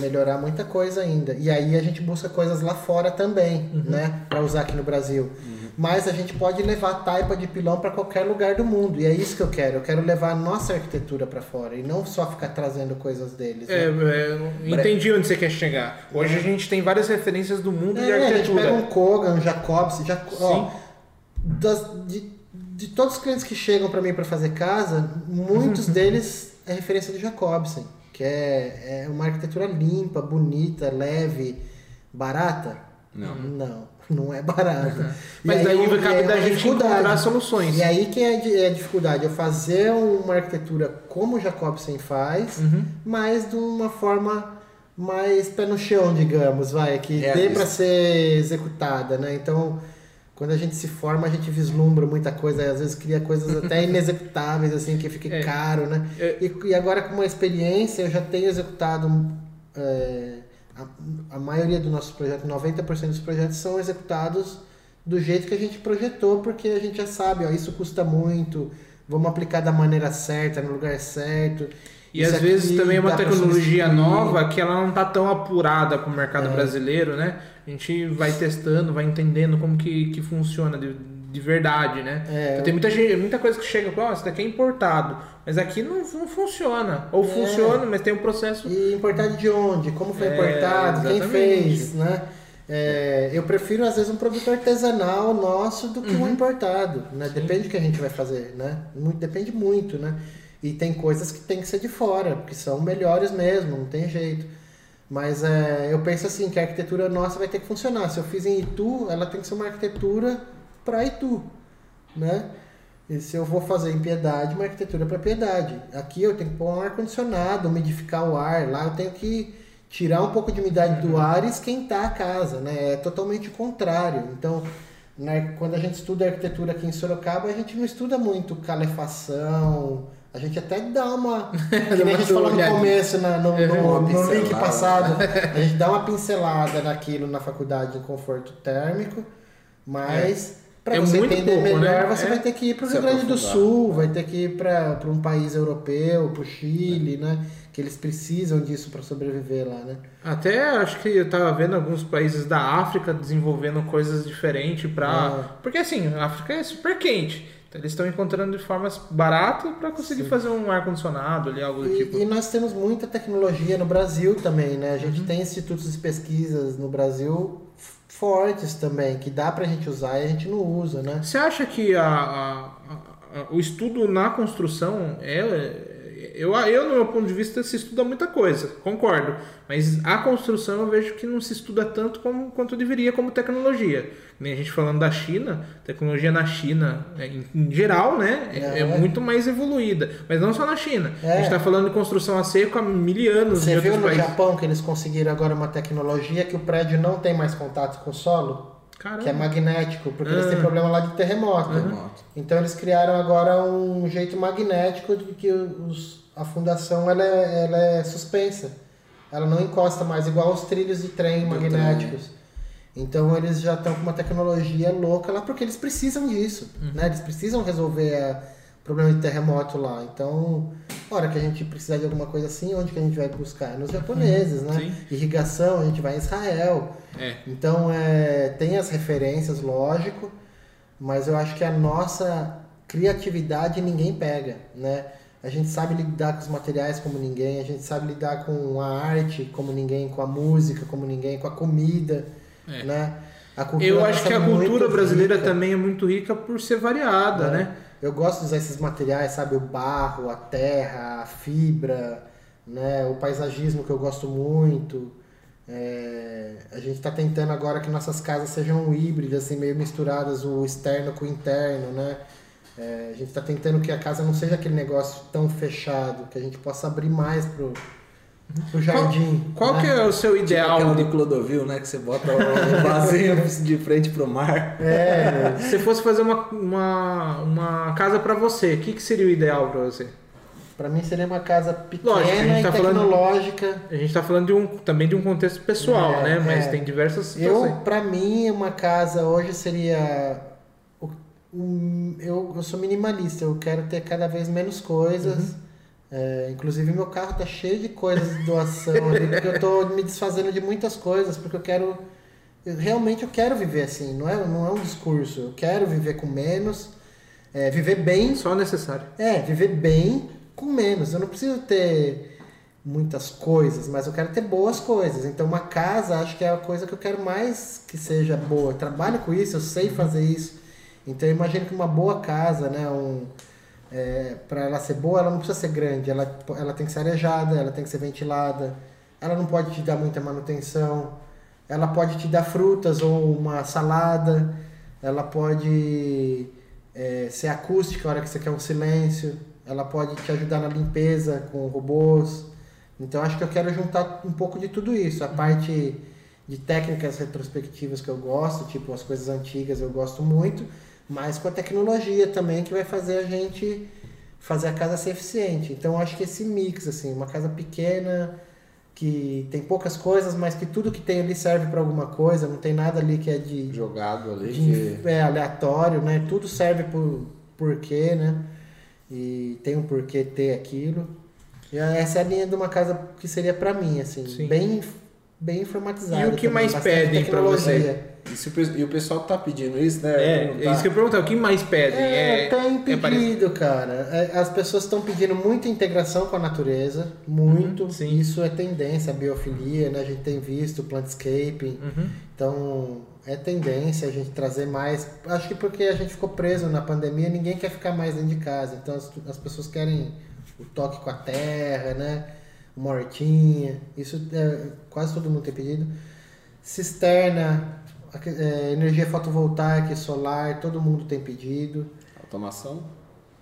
melhorar muita coisa ainda. E aí a gente busca coisas lá fora também, né? Pra usar aqui no Brasil. Mas a gente pode levar taipa de pilão pra qualquer lugar do mundo. E é isso que eu quero. Eu quero levar a nossa arquitetura pra fora e não só ficar trazendo coisas deles. É, né? é, entendi onde você quer chegar. Hoje a gente tem várias referências do mundo de É, a gente arquitetura. pega um Kogan, um Jacobs, Jaco ó, das- de, de todos os clientes que chegam para mim para fazer casa, muitos deles é referência do Jacobsen, que é, é uma arquitetura limpa, bonita, leve, barata. Não. Não, não é barata. E Mas aí daí eu- cabe é da uma gente dificuldade. encontrar soluções. E aí que é é a dificuldade, eu fazer uma arquitetura como o Jacobsen faz, Uhum. mas de uma forma mais pé no chão, digamos, vai, que dê Realista. para ser executada, né? Então, quando a gente se forma, a gente vislumbra muita coisa, às vezes cria coisas até inexecutáveis, assim, que fica É. caro, né? É. E, e agora, com uma experiência, eu já tenho executado. é, a, a maioria dos nossos projetos, 90% dos projetos, são executados do jeito que a gente projetou, porque a gente já sabe, ó, isso custa muito, vamos aplicar da maneira certa, no lugar certo. E às vezes também é uma tecnologia nova que ela não tá tão apurada para o mercado É. brasileiro, né? A gente vai testando, vai entendendo como que, que funciona de, de verdade, né? É, Então, tem muita, gente, muita coisa que chega com, ó, isso daqui é importado, mas aqui não, não funciona. Ou É. funciona, mas tem um processo... E importado de onde? Como foi É, importado? Quem fez, né? É, eu prefiro, às vezes, um produto artesanal nosso do que Uhum. um importado, né? Depende do que a gente vai fazer, né? Muito, depende muito, né? E tem coisas que tem que ser de fora, porque são melhores mesmo, não tem jeito. Mas é, eu penso assim, que a arquitetura nossa vai ter que funcionar. Se eu fiz em Itu, ela tem que ser uma arquitetura para Itu, né? E se eu vou fazer em Piedade, uma arquitetura para Piedade. Aqui eu tenho que pôr um ar-condicionado, umidificar o ar. Lá eu tenho que tirar um pouco de umidade do ar e esquentar a casa, né? É totalmente o contrário. Então, na- quando a gente estuda arquitetura aqui em Sorocaba, a gente não estuda muito calefação. A gente até dá uma. que nem a gente falou no começo, na- no, no, Uma no link passado. A gente dá uma pincelada naquilo na faculdade de conforto térmico, mas para É você entender pouco, melhor, né? você É. vai ter que ir para o Rio Grande do. Sul, vai ter que ir para um país europeu, para o Chile, né? Que eles precisam disso para sobreviver lá, né? Até acho que eu tava vendo alguns países da África desenvolvendo coisas diferentes para, Ah. porque assim, a África é super quente. Então eles estão encontrando de formas baratas para conseguir fazer um ar condicionado ali, algo do E, tipo. e nós temos muita tecnologia no Brasil também, né? A Uhum. gente tem institutos de pesquisas no Brasil fortes também, que dá pra gente usar e a gente não usa, né? Você acha que a, a- a- a- o estudo na construção é. Eu, eu, no meu ponto de vista, se estuda muita coisa, concordo. Mas a construção eu vejo que não se estuda tanto como, quanto deveria como tecnologia. Nem a gente falando da China, tecnologia na China, é, em, em geral, né, é, É. é muito mais evoluída. Mas não só na China. A É. gente está falando de construção a seco há mil anos Você em viu no países. Japão que eles conseguiram agora uma tecnologia que o prédio não tem mais contato com o solo? Caramba. Que é magnético, porque eles Ah. têm problema lá de terremoto. Terremoto. Então eles criaram agora um jeito magnético de que os, a fundação ela é, ela é suspensa. Ela não encosta mais, igual os trilhos de trem Do magnéticos. Então eles já estão com uma tecnologia louca lá porque eles precisam disso. Né? Eles precisam resolver o problema de terremoto lá. Então, hora que a gente precisar de alguma coisa assim, onde que a gente vai buscar? Nos japoneses, né? Sim. Irrigação, a gente vai em Israel. É. Então, é, tem as referências, lógico, mas eu acho que a nossa criatividade ninguém pega, né? A gente sabe lidar com os materiais como ninguém, a gente sabe lidar com a arte como ninguém, com a música como ninguém, com a comida, É. né? A cultura Eu acho que a é cultura brasileira rica. também é muito rica por ser variada, É. né? Eu gosto de usar esses materiais, sabe? O barro, a terra, a fibra, né? o paisagismo que eu gosto muito. É, A gente está tentando agora que nossas casas sejam híbridas, assim, meio misturadas, o externo com o interno, né? É, a gente está tentando que a casa não seja aquele negócio tão fechado, que a gente possa abrir mais pro, pro jardim. Qual né? que é o seu Tipo ideal? aquela de Clodovil, né? Que você bota o vasinho de frente pro mar. É, Se você fosse fazer uma, uma, uma casa pra você, o que, que seria o ideal pra você? para mim seria uma casa pequena Lógico, a gente e tá falando- tecnológica. A gente tá falando de um, também de um contexto pessoal, É, né? Mas é. tem diversas Eu, situações. pra mim, uma casa hoje seria. o- um- eu, eu sou minimalista, eu quero ter cada vez menos coisas. Uhum. É, inclusive, meu carro tá cheio de coisas de doação ali, porque eu tô me desfazendo de muitas coisas, porque eu quero. eu- realmente eu quero viver assim, não é, não é um discurso. Eu quero viver com menos, é, viver bem Só necessário. é, viver bem com menos. Eu não preciso ter muitas coisas, mas eu quero ter boas coisas. Então, uma casa, acho que é a coisa que eu quero mais que seja boa. Eu trabalho com isso, eu sei fazer isso. Então, eu imagino que uma boa casa, né, um, para ela ser boa, ela não precisa ser grande. Ela, ela tem que ser arejada, ela tem que ser ventilada. Ela não pode te dar muita manutenção. Ela pode te dar frutas ou uma salada. Ela pode é, ser acústica a hora que você quer um silêncio. Ela pode te ajudar na limpeza com robôs. Então acho que eu quero juntar um pouco de tudo isso. A parte de técnicas retrospectivas que eu gosto, tipo as coisas antigas eu gosto muito, mas com a tecnologia também que vai fazer a gente fazer a casa ser eficiente. Então acho que esse mix assim, uma casa pequena que tem poucas coisas, mas que tudo que tem ali serve para alguma coisa, não tem nada ali que é de Jogado ali. de- Que... é aleatório, né? Tudo serve por porquê, né? E tem um porquê ter aquilo. E essa é a linha de uma casa que seria pra mim, assim, Sim. bem bem informatizada. E o que também, mais pedem pra você? tecnologia. E, o pe- o pessoal tá pedindo isso, né? É, é tá? isso que eu perguntar. O que mais pedem? É, É, tem é pedido, cara. É, As pessoas estão pedindo muita integração com a natureza, muito. Uhum, sim. Isso é tendência, a biofilia, né? A gente tem visto plantscaping. Uhum. Então, é tendência a gente trazer mais. Acho que porque a gente ficou preso na pandemia, ninguém quer ficar mais dentro de casa. Então, as, as pessoas querem o toque com a terra, né? Uma hortinha. Isso é, quase todo mundo tem pedido. Cisterna, é, energia fotovoltaica e solar, todo mundo tem pedido. Automação?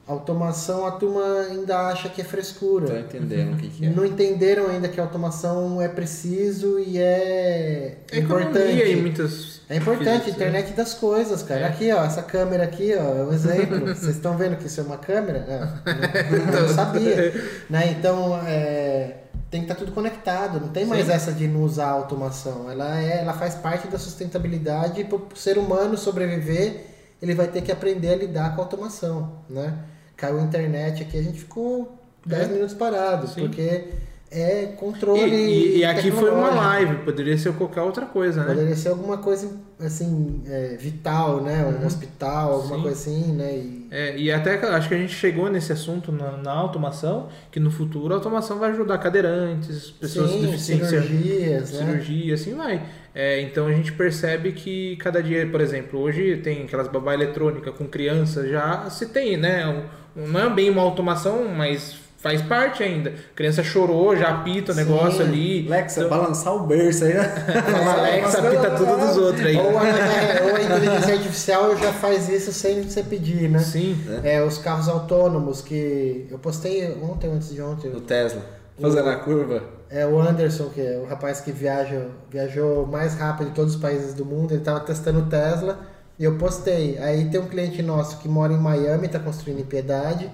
Automação, a turma ainda acha que é frescura. Tô entendendo o que, que é. Não entenderam ainda que a automação é preciso e é É importante. em muitas. É importante, quesitos, internet das coisas, cara. É. Aqui, ó, essa câmera aqui, ó, é um exemplo. Vocês estão vendo que isso é uma câmera? É, não, não sabia. Né? Então, é, tem que estar tudo conectado. Não tem mais Sim. essa de não usar a automação. Ela, é, ela faz parte da sustentabilidade e para o ser humano sobreviver, ele vai ter que aprender a lidar com a automação, né? Caiu a internet aqui, a gente ficou 10 É. minutos parados, Sim. porque é E, controle e- e aqui foi uma live, poderia ser qualquer outra coisa, né? Poderia ser alguma coisa assim, é, vital, né? Um hospital, alguma Uhum. Sim. coisa assim, né? E, É, e até acho que a gente chegou nesse assunto na, na automação, que no futuro a automação vai ajudar cadeirantes, pessoas com sim, deficiência, cirurgias, né? cirurgia, assim vai. É, então a gente percebe que cada dia, por exemplo, hoje tem aquelas babá eletrônica com criança, já se tem, né? Um- não é bem uma automação, mas faz parte ainda. A criança chorou, já apita o Sim. negócio ali. Alexa, Então- balançar o berço aí, né? Alexa apita tudo dos outros aí. Ou a, é, ou a inteligência artificial já faz isso sem você pedir, né? Sim. É, os carros autônomos que eu postei ontem, antes de ontem. No Tesla. Fazendo a curva. É o Anderson, que é o rapaz que viaja, viajou mais rápido de todos os países do mundo, ele estava testando o Tesla e eu postei. Aí tem um cliente nosso que mora em Miami, está construindo em Piedade,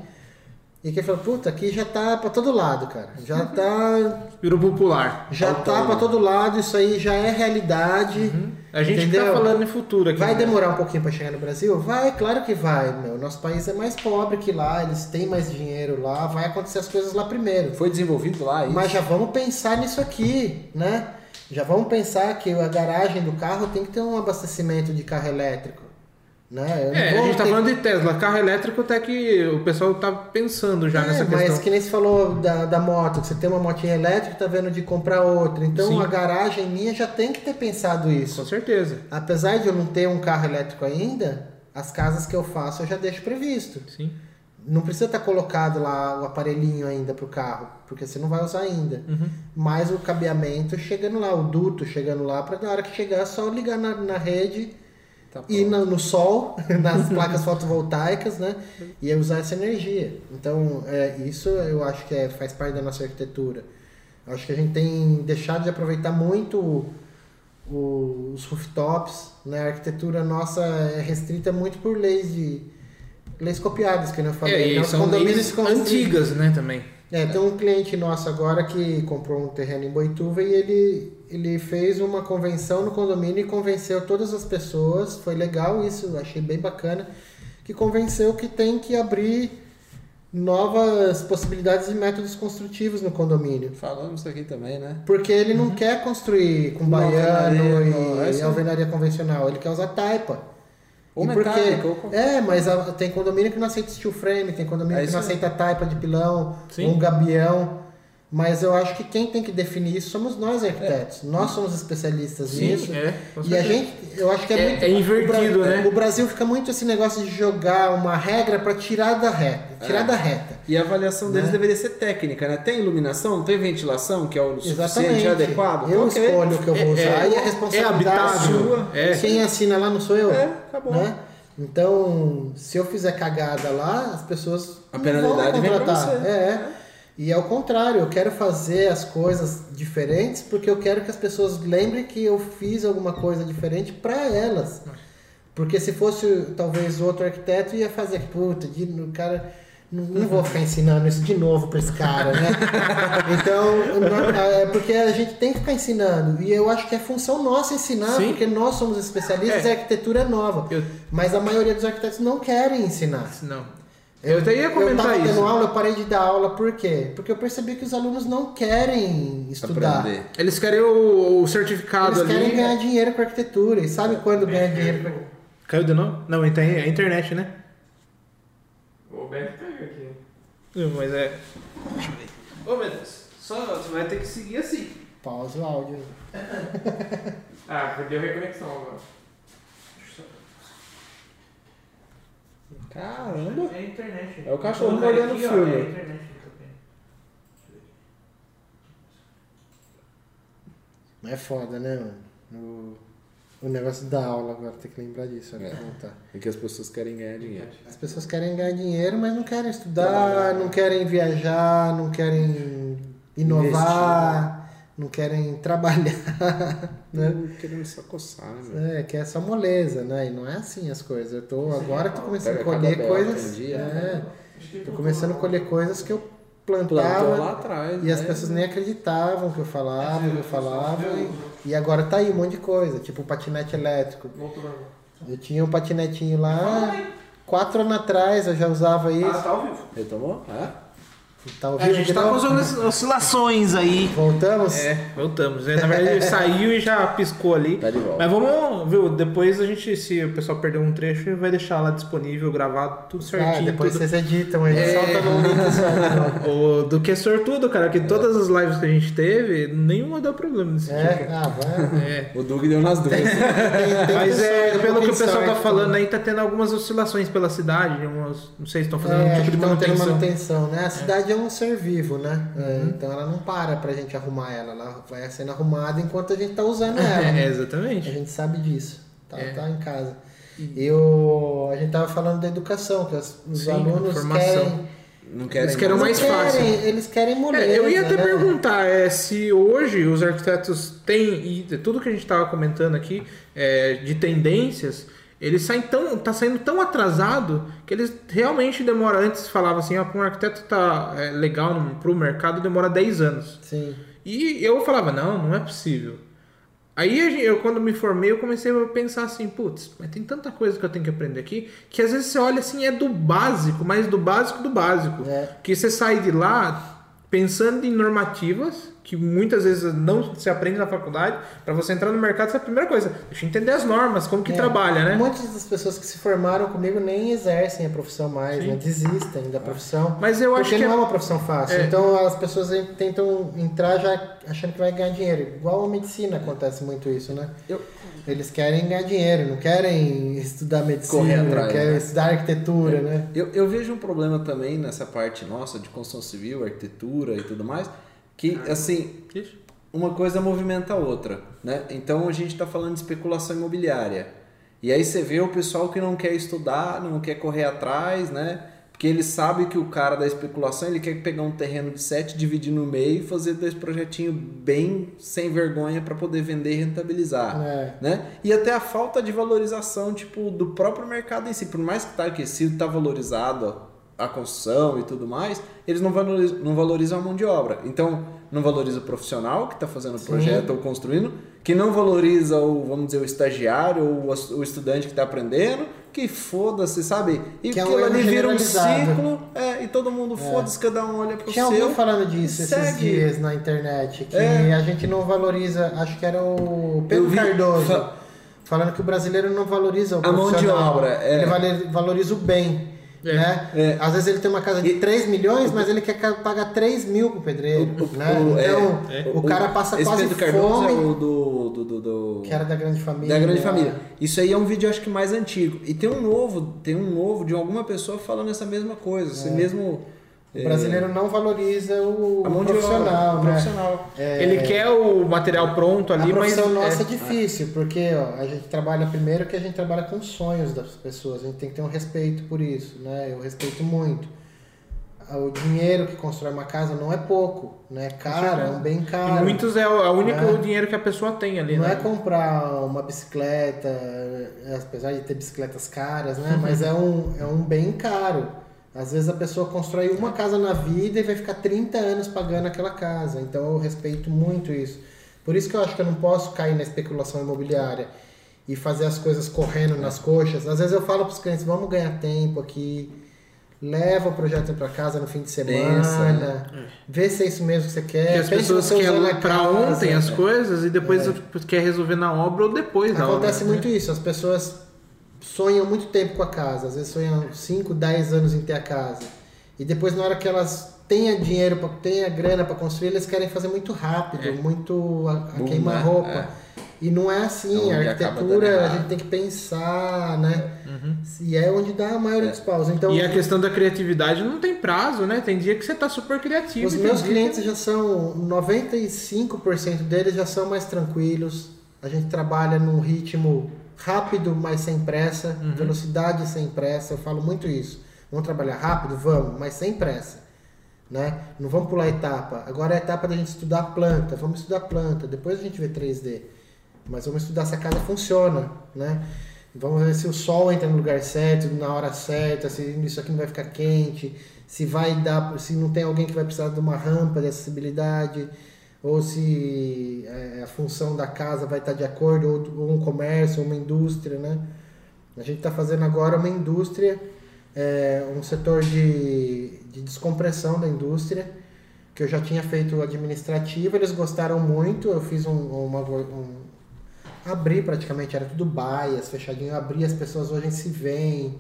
e que ele falou, puta, aqui já tá para todo lado, cara. Já tá, Virou popular. já tá para todo lado, isso aí já é realidade. A gente Entendeu? tá falando em futuro aqui. Vai né? demorar um pouquinho para chegar no Brasil? Vai, claro que vai, meu. Nosso país é mais pobre que lá, eles têm mais dinheiro lá, vai acontecer as coisas lá primeiro. Foi desenvolvido lá isso? Mas já vamos pensar nisso aqui, né? Já vamos pensar que a garagem do carro tem que ter um abastecimento de carro elétrico, Né? Eu É, a gente tá ter- falando de Tesla, carro elétrico até que o pessoal tá pensando já É, nessa mas questão. que nem você falou da, da moto, que você tem uma motinha elétrica e tá vendo de comprar outra. Então Sim. a garagem minha já tem que ter pensado Com isso. certeza. Apesar de eu não ter um carro elétrico ainda, as casas que eu faço eu já deixo previsto. Sim. Não precisa estar colocado lá o aparelhinho ainda pro carro, porque você não vai usar ainda. Uhum. Mas o cabeamento chegando lá, o duto chegando lá, para na hora que chegar é só ligar na, na rede Tá e no, no sol, nas placas fotovoltaicas, né? E usar essa energia. Então, é, isso eu acho que é, faz parte da nossa arquitetura. Eu acho que a gente tem deixado de aproveitar muito o- o- os rooftops, né? A arquitetura nossa é restrita muito por leis de leis copiadas, que eu falei. É, né? e Os são leis antigas, né, também. É, tem um cliente nosso agora que comprou um terreno em Boituva e ele, ele fez uma convenção no condomínio e convenceu todas as pessoas, foi legal isso, achei bem bacana, que convenceu que tem que abrir novas possibilidades e métodos construtivos no condomínio. Falamos isso aqui também, né? Porque ele não quer construir com Uma baiano alvenaria, é e isso aí. alvenaria convencional, ele quer usar taipa. Ou metálica, ou qualquer- É, mas a- tem condomínio que não aceita steel frame, tem condomínio É que não aceita taipa de pilão, Sim. ou um gabião. Mas eu acho que quem tem que definir isso somos nós arquitetos. Nós somos especialistas nisso. é. E a gente, eu acho que é, É- muito. é invertido, o né? O Brasil fica muito esse negócio de jogar uma regra para tirar da reta. Tirar É. da reta. E a avaliação deles Né? deveria ser técnica, né? Tem iluminação, tem ventilação, que é o suficiente, Exatamente. adequado? Eu Ok. escolho o que eu vou É- usar. é- e a é responsabilidade habitável, sua. é. Quem assina lá não sou eu. É, acabou. Né? Então, se eu fizer cagada lá, as pessoas A penalidade vem pra você. É. E ao contrário, eu quero fazer as coisas diferentes porque eu quero que as pessoas lembrem que eu fiz alguma coisa diferente para elas. Porque se fosse talvez outro arquiteto ia fazer, puta, de, o cara não, não vou ficar ensinando isso de novo para esse cara, né? Então, não- é porque a gente tem que ficar ensinando. E eu acho que é função nossa ensinar, Sim. porque nós somos especialistas É. e a arquitetura é nova. Eu- Mas a maioria dos arquitetos não querem ensinar. Não. Eu até ia Eu comentar tava isso. dando aula, eu parei de dar aula, por quê? Porque eu percebi que os alunos não querem estudar. Aprender. Eles querem o, o certificado Eles ali. querem ganhar dinheiro com arquitetura. E sabe quando ganha dinheiro com Caiu de novo? Não, então é a internet, né? O Beto caiu aqui. Não, Mas é. Deixa eu ver. Ô meu Deus, só você vai ter que seguir assim. Pausa o áudio. Ah, perdeu a reconexão agora. Caramba! É a internet. É o cachorro Então, mordendo o aqui, ó, filme. É a internet. Mas é foda, né, mano? O, o negócio da aula agora, tem que lembrar disso. É. É. Voltar. É que as pessoas querem ganhar dinheiro. As pessoas querem ganhar dinheiro, mas não querem estudar, não querem viajar, não querem inovar, não querem trabalhar. né? Querendo só coçar, né? É, que é só moleza, né? E não é assim as coisas. Eu tô, agora eu tô começando a colher coisas. dia, é, né? tô começando a colher coisas que eu plantava lá atrás. e as né? pessoas nem acreditavam que eu falava, que eu falava. E, e agora tá aí um monte de coisa, tipo o patinete elétrico. Eu tinha um patinetinho lá, quatro anos atrás eu já usava Ah, isso. tá ao vivo. Retomou? É? Tá A gente tá com as oscilações aí. Voltamos? É, voltamos. Na verdade, ele saiu e já piscou ali. Tá de volta. Mas vamos, viu? Depois a gente, se o pessoal perder um trecho, vai deixar lá disponível, gravado, tudo Ah, certinho. depois tudo. vocês editam, aí É. solta no link certo. O do que é sortudo, cara, que todas as lives que a gente teve, nenhuma deu problema nesse É, tipo. ah, vai. É. O Doug deu nas duas. Mas é, pelo que o pessoal tá sorte, falando aí, tá tendo algumas oscilações pela cidade, umas, não sei se estão fazendo É, um tipo de manutenção. manutenção, né? A cidade é. um ser vivo, né? É, Uhum. então ela não para pra gente arrumar ela, ela vai sendo arrumada enquanto a gente tá usando ela. É, né? A exatamente. gente sabe disso, tá, É. tá em casa. E o, a gente tava falando da educação, que os Sim, alunos formação. querem. Não querem Eles querem mais querem, fácil. Eles querem moleza, É, eu ia até né? perguntar é, se hoje os arquitetos têm, e tudo que a gente estava comentando aqui, é, de tendências, eles saem tão, tá saindo tão atrasado que eles realmente demoram, antes falava assim, ah, para um arquiteto tá é, legal para o mercado demora 10 anos. Sim. E eu falava, não, não é possível. Aí eu, quando me formei, eu comecei a pensar assim, putz, mas tem tanta coisa que eu tenho que aprender aqui, que às vezes você olha assim, é do básico, mas do básico do básico. É. Que você sai de lá pensando em normativas, que muitas vezes não se aprende na faculdade. Para você entrar no mercado, essa é a primeira coisa. Deixa eu entender as normas, como que É. trabalha, né? Muitas das pessoas que se formaram comigo nem exercem a profissão mais, Sim. né? desistem da profissão. Mas eu acho porque que não é é- uma profissão fácil. É. Então as pessoas tentam entrar já achando que vai ganhar dinheiro. Igual a medicina acontece muito isso, né? Eu- Eles querem ganhar dinheiro, não querem estudar medicina, atrás, querem né? estudar arquitetura, né? Eu, eu vejo um problema também nessa parte nossa de construção civil, arquitetura e tudo mais, que assim, Isso. uma coisa movimenta a outra, né? Então a gente está falando de especulação imobiliária. E aí você vê o pessoal que não quer estudar, não quer correr atrás, né? Porque ele sabe que o cara da especulação, ele quer pegar um terreno de 7, dividir no meio e fazer dois projetinhos bem sem vergonha para poder vender e rentabilizar É. né? E até a falta de valorização, tipo, do próprio mercado em si. Por mais que tá aquecido, tá valorizado a construção e tudo mais, eles não valorizam, não valorizam a mão de obra. Então, não valoriza o profissional que está fazendo o Sim. projeto ou construindo, que não valoriza o, vamos dizer, o estagiário ou o, o estudante que está aprendendo, que foda-se, sabe? E Que é um aquilo ali erro vira um ciclo, é, e todo mundo foda-se, cada um olha pro Tinha seu. alguém falando disso esses segue. dias na internet, que É. a gente não valoriza, acho que era o Pedro vi- Cardoso, fa- falando que o brasileiro não valoriza o A mão de obra, é. ele valoriza o bem. É. Né? É. Às vezes ele tem uma casa de E- 3 milhões, mas ele quer pagar 3 mil pro pedreiro. O- né? o- é, então, é. o cara passa esse quase Pedro Cardoso fome, é o do, do, do, do- que era da grande família. Da grande família. Isso aí é um vídeo, acho que mais antigo. E tem um novo, tem um novo de alguma pessoa falando essa mesma coisa. Esse mesmo. O brasileiro não valoriza o, a mão profissional, o né? profissional. É, Ele quer o material pronto A ali, mas. profissão nossa é é, difícil, porque ó, a gente trabalha primeiro que a gente trabalha com os sonhos das pessoas, a gente tem que ter um respeito por isso, né? Eu respeito muito. O dinheiro que constrói uma casa não é pouco, né? Caro, é um bem e caro. muitos é o, é o único É. dinheiro que a pessoa tem ali, Não né? é comprar uma bicicleta, é, apesar de ter bicicletas caras, né? Mas é um, é um bem caro. Às vezes a pessoa constrói uma casa na vida e vai ficar 30 anos pagando aquela casa. Então eu respeito muito isso. Por isso que eu acho que eu não posso cair na especulação imobiliária e fazer as coisas correndo nas coxas. Às vezes eu falo para os clientes, vamos ganhar tempo aqui, leva o projeto para casa no fim de semana, Pensa, né? vê se é isso mesmo que você quer. Porque as Pense pessoas querem pra casa. ontem as coisas e depois quer resolver na obra ou depois da obra. Acontece né? muito isso, as pessoas sonham muito tempo com a casa, às vezes sonham 5, 10 anos em ter a casa. E depois na hora que elas têm dinheiro, pra- têm a grana para construir, eles querem fazer muito rápido, É. muito a, a Boom, queima-roupa. né? E não é assim, É a arquitetura a errado. gente tem que pensar, né? E é onde dá a maioria dos paus. Então, E a questão da criatividade não tem prazo, né? Tem dia que você tá super criativo. Os meus clientes já são 95% deles já são mais tranquilos. A gente trabalha num ritmo rápido, mas sem pressa, Uhum. velocidade sem pressa. Eu falo muito isso. Vamos trabalhar rápido, vamos, mas sem pressa, né? Não vamos pular etapa. Agora é a etapa da gente estudar a planta. Vamos estudar a planta. Depois a gente vê 3D. Mas vamos estudar se a casa funciona, né? Vamos ver se o sol entra no lugar certo, na hora certa, se isso aqui não vai ficar quente, se vai dar, se não tem alguém que vai precisar de uma rampa de acessibilidade, ou se é, a função da casa vai estar de acordo, ou, um comércio, uma indústria, né? A gente está fazendo agora uma indústria, é, um setor de, de descompressão da indústria, que eu já tinha feito administrativo, eles gostaram muito, eu fiz um, uma, um, abri praticamente, era tudo baias, fechadinho, abri, as pessoas hoje se veem,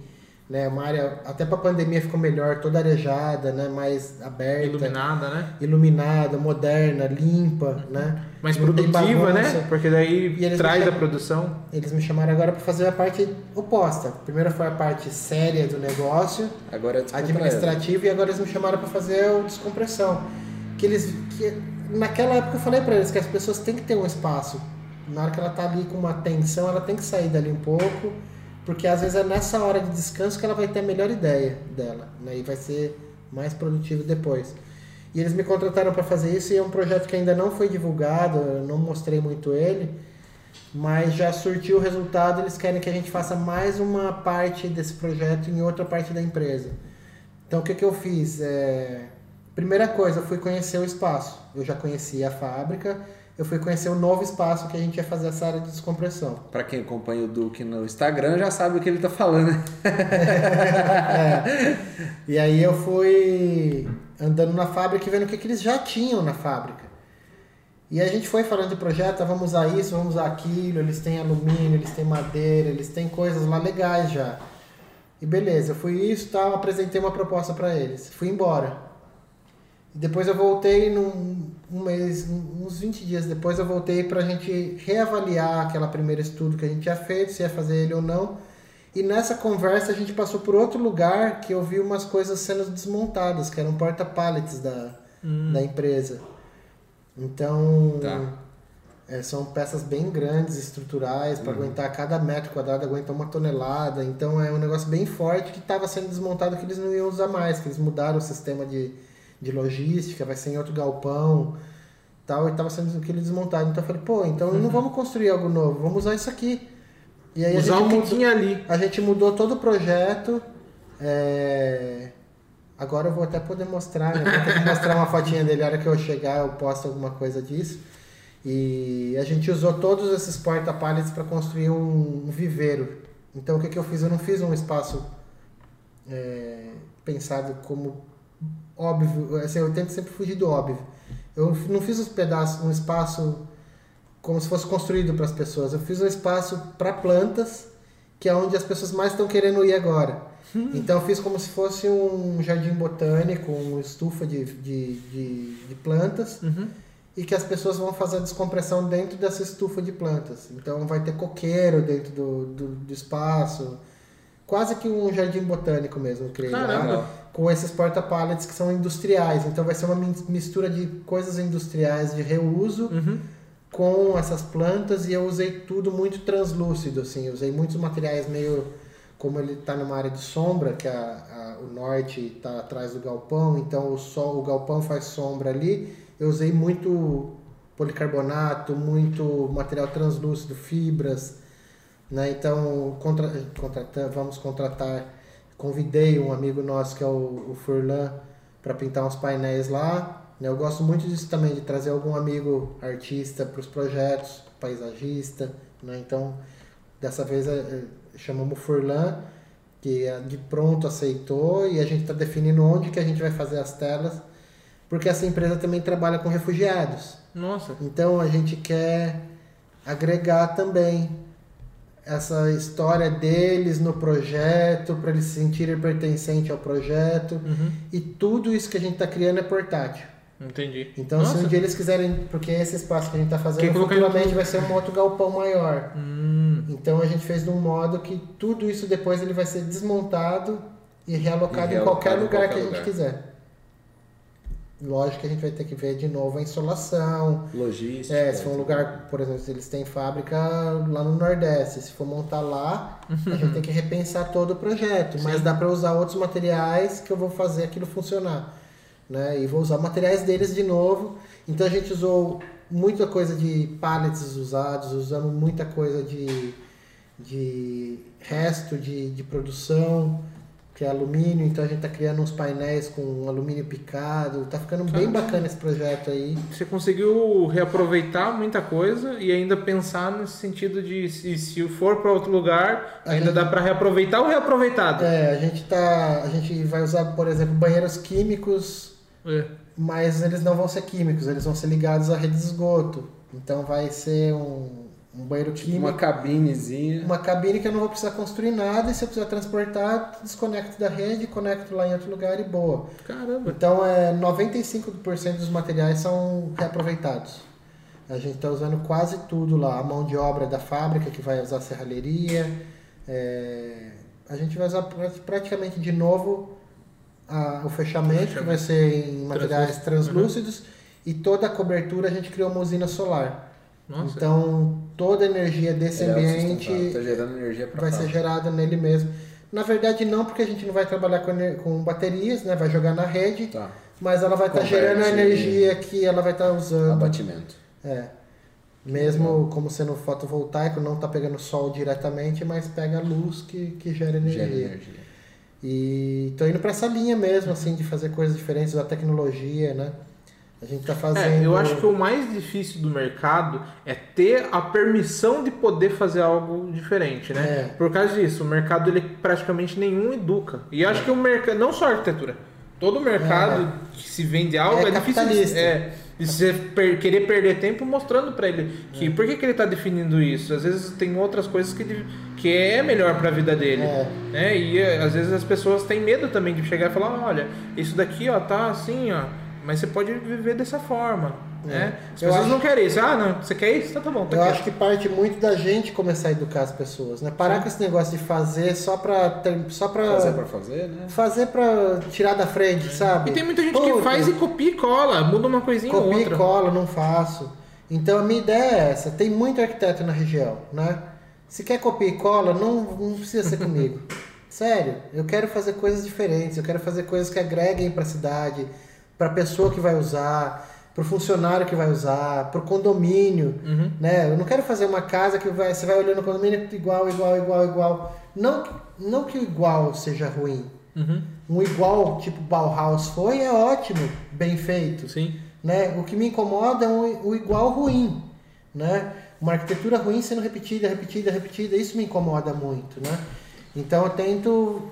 né, uma área, até para pandemia ficou melhor, toda arejada, né, mais aberta, Iluminada, né? iluminada, moderna, limpa, né, Mais Não produtiva, né? Porque daí eles traz a produção. Eles me chamaram agora para fazer a parte oposta. Primeiro foi a parte séria do negócio, Agora é administrativa, e agora eles me chamaram para fazer o descompressão. Que eles, que naquela época eu falei para eles que as pessoas têm que ter um espaço. Na hora que ela tá ali com uma tensão, ela tem que sair dali um pouco, porque às vezes é nessa hora de descanso que ela vai ter a melhor ideia dela, né? E vai ser mais produtivo depois. E eles me contrataram para fazer isso e é um projeto que ainda não foi divulgado, eu não mostrei muito ele, mas já surtiu o resultado. Eles querem que a gente faça mais uma parte desse projeto em outra parte da empresa. Então o que, que eu fiz? É... Primeira coisa, eu fui conhecer o espaço. Eu já conhecia a fábrica, eu fui conhecer o novo espaço que a gente ia fazer essa área de descompressão. Pra quem acompanha o Duque no Instagram já sabe o que ele tá falando, né? É. E aí eu fui andando na fábrica e vendo o que, que eles já tinham na fábrica. E a gente foi falando de projeto, ah, vamos usar isso, vamos usar aquilo, eles têm alumínio, eles têm madeira, eles têm coisas lá legais já. E beleza, eu fui isso, tal, apresentei uma proposta para eles. Fui embora. E depois eu voltei num um mês, uns 20 dias depois eu voltei pra gente reavaliar aquela primeira estudo que a gente tinha feito, se ia fazer ele ou não. E nessa conversa a gente passou por outro lugar que eu vi umas coisas sendo desmontadas, que eram porta-pallets da, da empresa. Então, Tá. é, são peças bem grandes, estruturais, para aguentar cada metro quadrado aguenta uma tonelada. Então é um negócio bem forte que estava sendo desmontado que eles não iam usar mais, que eles mudaram o sistema de, de logística, vai ser em outro galpão tal, e estava sendo aquele desmontado. Então eu falei, pô, então não vamos construir algo novo, vamos usar isso aqui. E aí a Usar gente mudou- tinha ali. a gente mudou todo o projeto. é, Agora eu vou até poder mostrar, né? Vou ter que mostrar uma fotinha dele. A hora que eu chegar, eu posto alguma coisa disso. E a gente usou todos esses porta-pallets para construir um, um viveiro. Então o que, que eu fiz? Eu não fiz um espaço é, pensado como óbvio. Assim, eu tento sempre fugir do óbvio. Eu não fiz os pedaços, um espaço como se fosse construído para as pessoas. Eu fiz um espaço para plantas, que é onde as pessoas mais estão querendo ir agora. Então eu fiz como se fosse um jardim botânico, uma estufa de, de, de, de plantas, e que as pessoas vão fazer a descompressão dentro dessa estufa de plantas. Então vai ter coqueiro dentro do, do, do espaço, quase que um jardim botânico mesmo, eu criei lá Caramba. Com esses porta-pallets que são industriais. Então vai ser uma mistura de coisas industriais de reuso com essas plantas e eu usei tudo muito translúcido, assim. Eu usei muitos materiais meio como ele está numa área de sombra, que a, a- o norte está atrás do galpão, então o sol, o galpão faz sombra ali. Eu usei muito policarbonato, muito material translúcido, fibras, né? Então, contra, contrata- vamos contratar. Convidei um amigo nosso que é o, o Furlan para pintar uns painéis lá. né? Eu gosto muito disso também, de trazer algum amigo artista para os projetos, paisagista. Né? Então, dessa vez é, é, chamamos o Furlan, que é, de pronto aceitou e a gente está definindo onde que a gente vai fazer as telas, porque essa empresa também trabalha com refugiados. Nossa. Então a gente quer agregar também essa história deles no projeto, para eles se sentirem pertencentes ao projeto. E tudo isso que a gente está criando é portátil. Entendi. Então, Nossa. se um dia eles quiserem, porque esse espaço que a gente está fazendo futuramente vai ser um outro galpão maior. Hum. Então a gente fez de um modo que tudo isso depois ele vai ser desmontado e realocado E em qualquer realocado em lugar que a qualquer gente lugar. quiser. Lógico que a gente vai ter que ver de novo a insolação, Logística. é, se for um lugar, por exemplo, se eles têm fábrica lá no Nordeste, se for montar lá, a gente tem que repensar todo o projeto. Mas dá para usar outros materiais que eu vou fazer aquilo funcionar. Né? E vou usar materiais deles de novo. Então a gente usou muita coisa de pallets usados, usamos muita coisa de, de resto de, de produção, que é alumínio. Então a gente está criando uns painéis com alumínio picado. Tá ficando bem Caramba. bacana esse projeto aí. Você conseguiu reaproveitar muita coisa e ainda pensar nesse sentido de se, se for para outro lugar, A ainda gente- dá para reaproveitar o reaproveitado. É, a gente tá. A gente vai usar, por exemplo, banheiros químicos, É. mas eles não vão ser químicos, eles vão ser ligados à rede de esgoto. Então vai ser um, um banheiro Tipo químico. uma cabinezinha. Uma cabine que eu não vou precisar construir nada e se eu precisar transportar, desconecto da rede, conecto lá em outro lugar e boa. Caramba. Então é 95% dos materiais são reaproveitados. A gente está usando quase tudo lá. A mão de obra da fábrica que vai usar serralheria. é, A gente vai usar pra- praticamente de novo a- o fechamento, que vai ser em materiais translúcidos. E toda a cobertura a gente criou uma usina solar. Nossa. Então toda a energia desse Ele é ambiente autossustentável, Tá gerando energia vai ser fábrica. gerada nele mesmo. Na verdade não, porque a gente não vai trabalhar com, com baterias, né? Vai jogar na rede, Tá. mas ela vai estar Converte gerando a energia que ela vai estar usando. Abatimento. É. Mesmo como sendo fotovoltaico, não está pegando sol diretamente, mas pega a luz que, que gera energia. Gera energia. E tô indo para essa linha mesmo, assim, de fazer coisas diferentes, da tecnologia, né? A gente tá fazendo. É, eu acho que o mais difícil do mercado é ter a permissão de poder fazer algo diferente, né? É. Por causa disso, o mercado ele praticamente nenhum educa. E acho que o mercado, não só a arquitetura, todo mercado que se vende algo É é, difícil. É, de você per- querer perder tempo mostrando pra ele que por que, que ele tá definindo isso. Às vezes tem outras coisas que, ele- que é melhor pra vida dele. É. Né? E eh, às vezes as pessoas têm medo também de chegar e falar, olha, isso daqui ó, tá assim, ó, mas você pode viver dessa forma. Né? As Eu pessoas acho- não querem isso. Ah, não, você quer isso? Tá, tá bom, tá Eu aqui. acho que parte muito da gente começar a educar as pessoas, né? Parar com esse negócio de fazer só pra ter, só pra Fazer pra fazer, né? fazer pra tirar da frente, sabe? E tem muita gente que Puta, faz e copia e cola, muda uma coisinha ou Copia e outra. cola, não faço. Então a minha ideia é essa. Tem muito arquiteto na região, né? Se quer copia e cola, não, não precisa ser comigo. Sério, eu quero fazer coisas diferentes. Eu quero fazer coisas que agreguem para a cidade, para a pessoa que vai usar, para o funcionário que vai usar, para o condomínio, Uhum. né? Eu não quero fazer uma casa que vai, você vai olhando o condomínio igual, igual, igual, igual. Não, não que o igual seja ruim. Uhum. Um igual tipo Bauhaus foi é ótimo, bem feito Sim. né? O que me incomoda é um, o igual ruim, né? Uma arquitetura ruim sendo repetida, repetida, repetida, isso me incomoda muito, né? Então eu tento,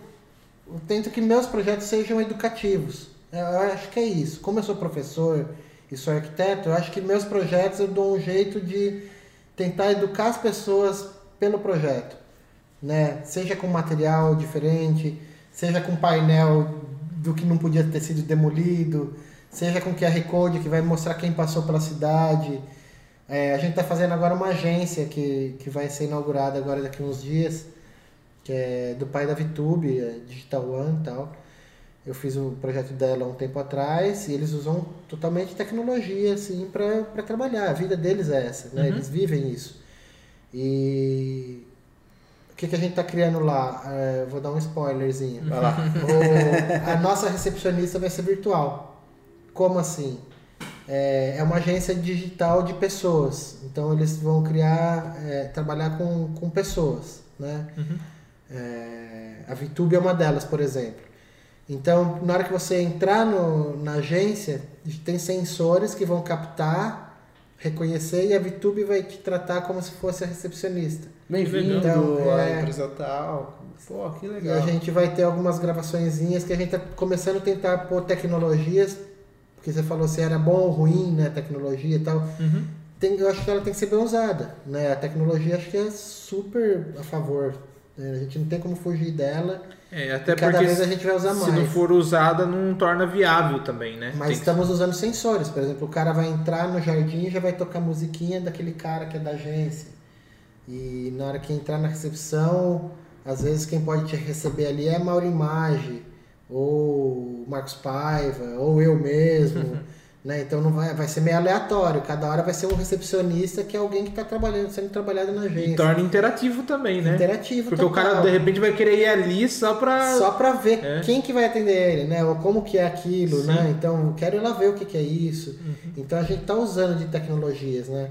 eu tento que meus projetos sejam educativos. Eu acho que é isso. Como eu sou professor e sou arquiteto, eu acho que meus projetos eu dou um jeito de tentar educar as pessoas pelo projeto, né? Seja com material diferente, seja com painel do que não podia ter sido demolido, seja com QR Code que vai mostrar quem passou pela cidade. É, a gente está fazendo agora uma agência que, que vai ser inaugurada agora daqui uns dias, que é do pai da VTube, é Digital One e tal. Eu fiz o projeto dela há um tempo atrás e eles usam totalmente tecnologia assim para trabalhar. A vida deles é essa, né? Eles vivem isso. E o que, que a gente está criando lá? É, vou dar um spoilerzinho. Vai lá. O- a nossa recepcionista vai ser virtual. Como assim? É, é uma agência digital de pessoas. Então eles vão criar, é, trabalhar com, com pessoas, né? É, a VTube é uma delas, por exemplo. Então, na hora que você entrar no, na agência, tem sensores que vão captar, reconhecer e a VTube vai te tratar como se fosse a recepcionista. Bem-vindo Então, à é- empresa tal. Pô, que E legal. a gente vai ter algumas gravaçõezinhas que a gente tá começando a tentar pôr tecnologias, porque você falou se era bom ou ruim, né, tecnologia e tal. Uhum. Tem, eu acho que ela tem que ser bem usada, né? A tecnologia acho que é super a favor. né? A gente não tem como fugir dela. É, até Cada porque vez a gente vai usar se mais. não for usada, não torna viável também, né? Mas Tem que- estamos usando sensores. Por exemplo, o cara vai entrar no jardim e já vai tocar musiquinha daquele cara que é da agência. E na hora que entrar na recepção, às vezes quem pode te receber ali é a Maurimage, ou Marcos Paiva, ou eu mesmo. né? Então não vai, vai ser meio aleatório. Cada hora vai ser um recepcionista que é alguém que está trabalhando, sendo trabalhado na E agência. torna interativo também, né? Interativo Porque o cara total. de repente vai querer ir ali só pra. Só pra ver É. quem que vai atender ele, né? Ou como que é aquilo, Sim. né? Então, eu quero ir lá ver o que, que é isso. Uhum. Então, a gente tá usando de tecnologias, né?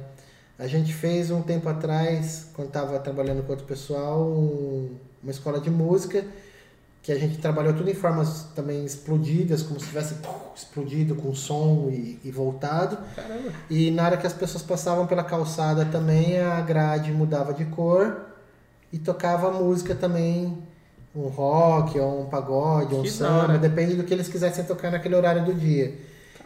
A gente fez um tempo atrás, quando estava trabalhando com outro pessoal, um- uma escola de música, que a gente trabalhou tudo em formas também explodidas, como se tivesse explodido com som e, e voltado. Caramba. E na hora que as pessoas passavam pela calçada também, a grade mudava de cor e tocava música também, um rock, ou um pagode, ou um samba, depende do que eles quisessem tocar naquele horário do dia.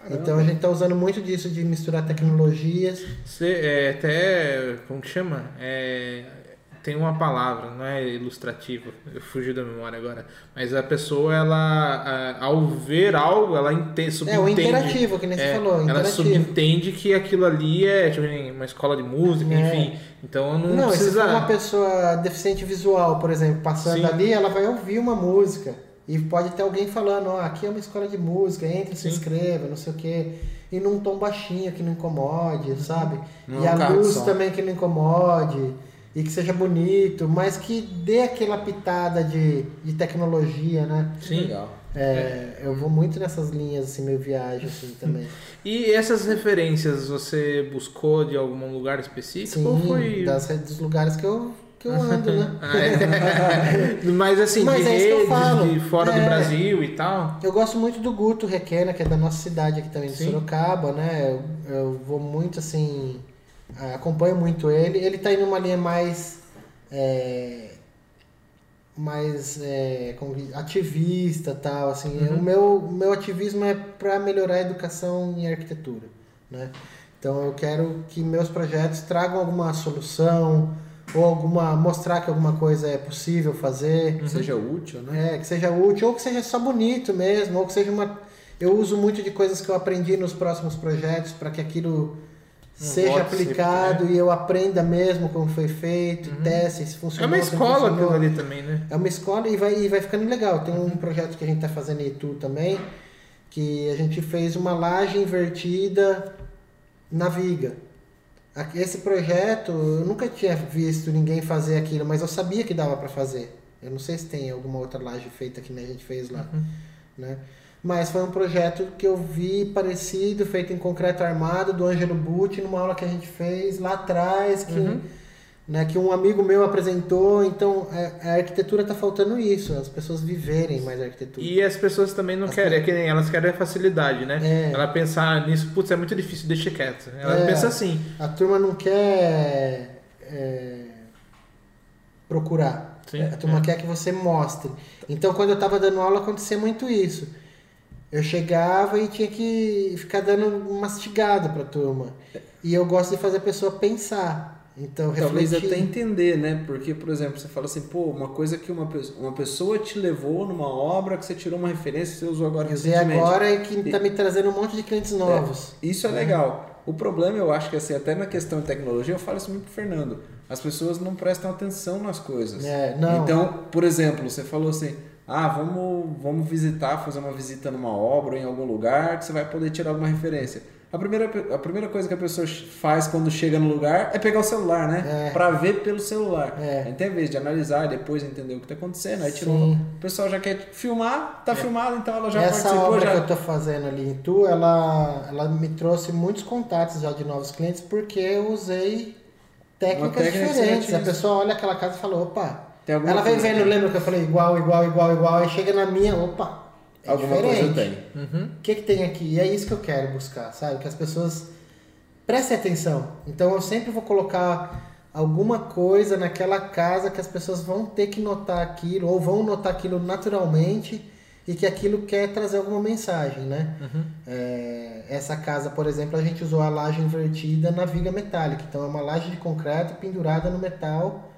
Então a gente está usando muito disso de misturar tecnologias. Você é até. Como que chama? É, tem uma palavra, não é ilustrativa, eu fugi da memória agora. Mas a pessoa, ela, ao ver algo, ela ente, É, subentende. o interativo, que nem você É, falou, ela interativo. subentende que aquilo ali é tipo, uma escola de música, É. enfim. Então não, Não, se precisa. for uma pessoa deficiente visual, por exemplo, passando Sim. ali, ela vai ouvir uma música. E pode ter alguém falando, ó, aqui é uma escola de música, entre, se inscreva, não sei o quê. E num tom baixinho que não incomode, sabe? Não e é um a luz também que não incomode. E que seja bonito, mas que dê aquela pitada de, de tecnologia, né? Sim. Legal. É, Eu vou muito nessas linhas, assim, meio viagem, assim, também. E essas referências você buscou de algum lugar específico ou Sim, foi. das, dos lugares que eu, que eu ando, né? Ah, é. Mas assim, Mas de é redes, de fora do É. Brasil e tal. Eu gosto muito do Guto Requena, que é da nossa cidade aqui também, de Sim. Sorocaba, né? Eu, eu vou muito assim, acompanho muito ele. Ele tá indo numa linha mais. é, mais é, ativista tal assim Uhum. o meu meu ativismo é para melhorar a educação em arquitetura né? Então eu quero que meus projetos tragam alguma solução ou alguma mostrar que alguma coisa é possível fazer, Que seja útil, né? é, que seja útil ou que seja só bonito mesmo, ou que seja uma eu uso muito de coisas que eu aprendi nos próximos projetos para que aquilo seja volte aplicado e eu aprenda mesmo como foi feito, teste se É funcionou. uma escola aquilo ali também, né? É uma escola e vai, e vai ficando legal. Tem Uhum. um projeto que a gente está fazendo em Itu também, que a gente fez uma laje invertida na viga. Esse projeto, eu nunca tinha visto ninguém fazer aquilo, mas eu sabia que dava para fazer. Eu não sei se tem alguma outra laje feita que a gente fez lá, Uhum. né? Mas foi um projeto que eu vi parecido, feito em concreto armado, do Ângelo Butti, numa aula que a gente fez lá atrás, que, Uhum. né, que um amigo meu apresentou. Então, a, a arquitetura está faltando isso, as pessoas viverem mais a arquitetura. E as pessoas também não As querem, é que nem elas querem a facilidade, né? É. Ela pensar nisso, putz, é muito difícil, deixa quieto. Ela É. pensa assim, A turma não quer é, procurar. Sim, a turma é. quer que você mostre. Então, quando eu estava dando aula, acontecia muito isso. Eu chegava e tinha que ficar dando um mastigado para a turma. E eu gosto de fazer a pessoa pensar. Então, Talvez refletir. até entender, né? Porque, por exemplo, você fala assim, pô, uma coisa que uma, pessoa- uma pessoa te levou numa obra que você tirou uma referência, você usou agora recentemente. agora e que está me trazendo um monte de clientes novos. Isso é legal. O problema, eu acho que assim, até na questão de tecnologia, eu falo isso muito pro Fernando. As pessoas não prestam atenção nas coisas. É, não. Então, por exemplo, você falou assim: ah, vamos, vamos visitar, fazer uma visita numa obra ou em algum lugar que você vai poder tirar alguma referência. A primeira, a primeira coisa que a pessoa faz quando chega no lugar é pegar o celular, né? É. Pra ver pelo celular. É. Então, em vez de analisar depois entender o que tá acontecendo, aí tirou. Sim. O pessoal já quer filmar, tá filmado, então ela já Essa participou. obra Já... que eu tô fazendo ali em Tu, ela, ela me trouxe muitos contatos já de novos clientes porque eu usei técnicas técnica diferentes. A pessoa olha aquela casa e fala, opa. Tem alguma Ela vem vendo, lembra que eu falei igual, igual, igual, igual, aí chega na minha, opa. É Alguma diferente. coisa tem. uhum. O que, que tem aqui? E é isso que eu quero buscar, sabe? Que as pessoas prestem atenção. Então eu sempre vou colocar alguma coisa naquela casa que as pessoas vão ter que notar aquilo, ou vão notar aquilo naturalmente e que aquilo quer trazer alguma mensagem, né? É, essa casa, por exemplo, a gente usou a laje invertida na viga metálica. Então é uma laje de concreto pendurada no metal.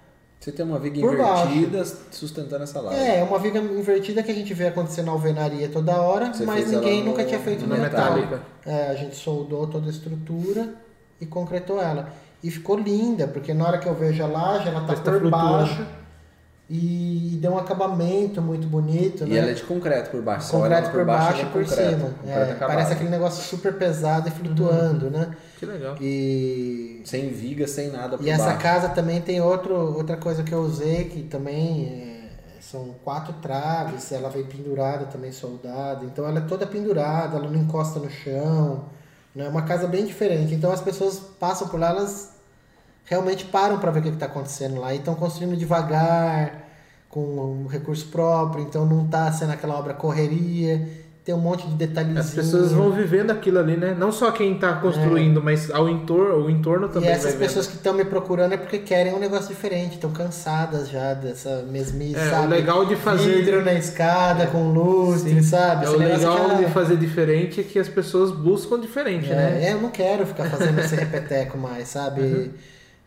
Você tem uma viga Por baixo. invertida sustentando essa laje. É, é uma viga invertida que a gente vê acontecer na alvenaria toda hora, Você mas ninguém no- nunca tinha feito metal. metálica. É, a gente soldou toda a estrutura e concretou ela. E ficou linda, porque na hora que eu vejo a laje, ela tá tá por baixo e deu um acabamento muito bonito, E né? ela é de concreto por baixo. Concreto ela por baixo ela e é por concreto, cima. concreto É, parece aquele negócio super pesado e flutuando, né? Que legal. E Sem viga, sem nada por e essa baixo. casa também tem outro, outra coisa que eu usei, que também é, são quatro traves, ela vem pendurada também, soldada. Então ela é toda pendurada, ela não encosta no chão. É né? uma casa bem diferente. Então as pessoas passam por lá, elas realmente param para ver o que está acontecendo lá. E estão construindo devagar, com um recurso próprio, então não está sendo aquela obra correria. Tem um monte de detalhezinho. As pessoas vão vivendo aquilo ali, né? Não só quem tá construindo, mas ao entorno, o entorno É. E também essas pessoas que estão me procurando é porque querem um negócio diferente, estão cansadas já dessa mesmice, É, o sabe? legal de fazer- Vidro na escada com lustre, sabe? É, o legal já- de fazer diferente é que as pessoas buscam diferente, né? É, eu não quero ficar fazendo esse repeteco mais, sabe? Uhum.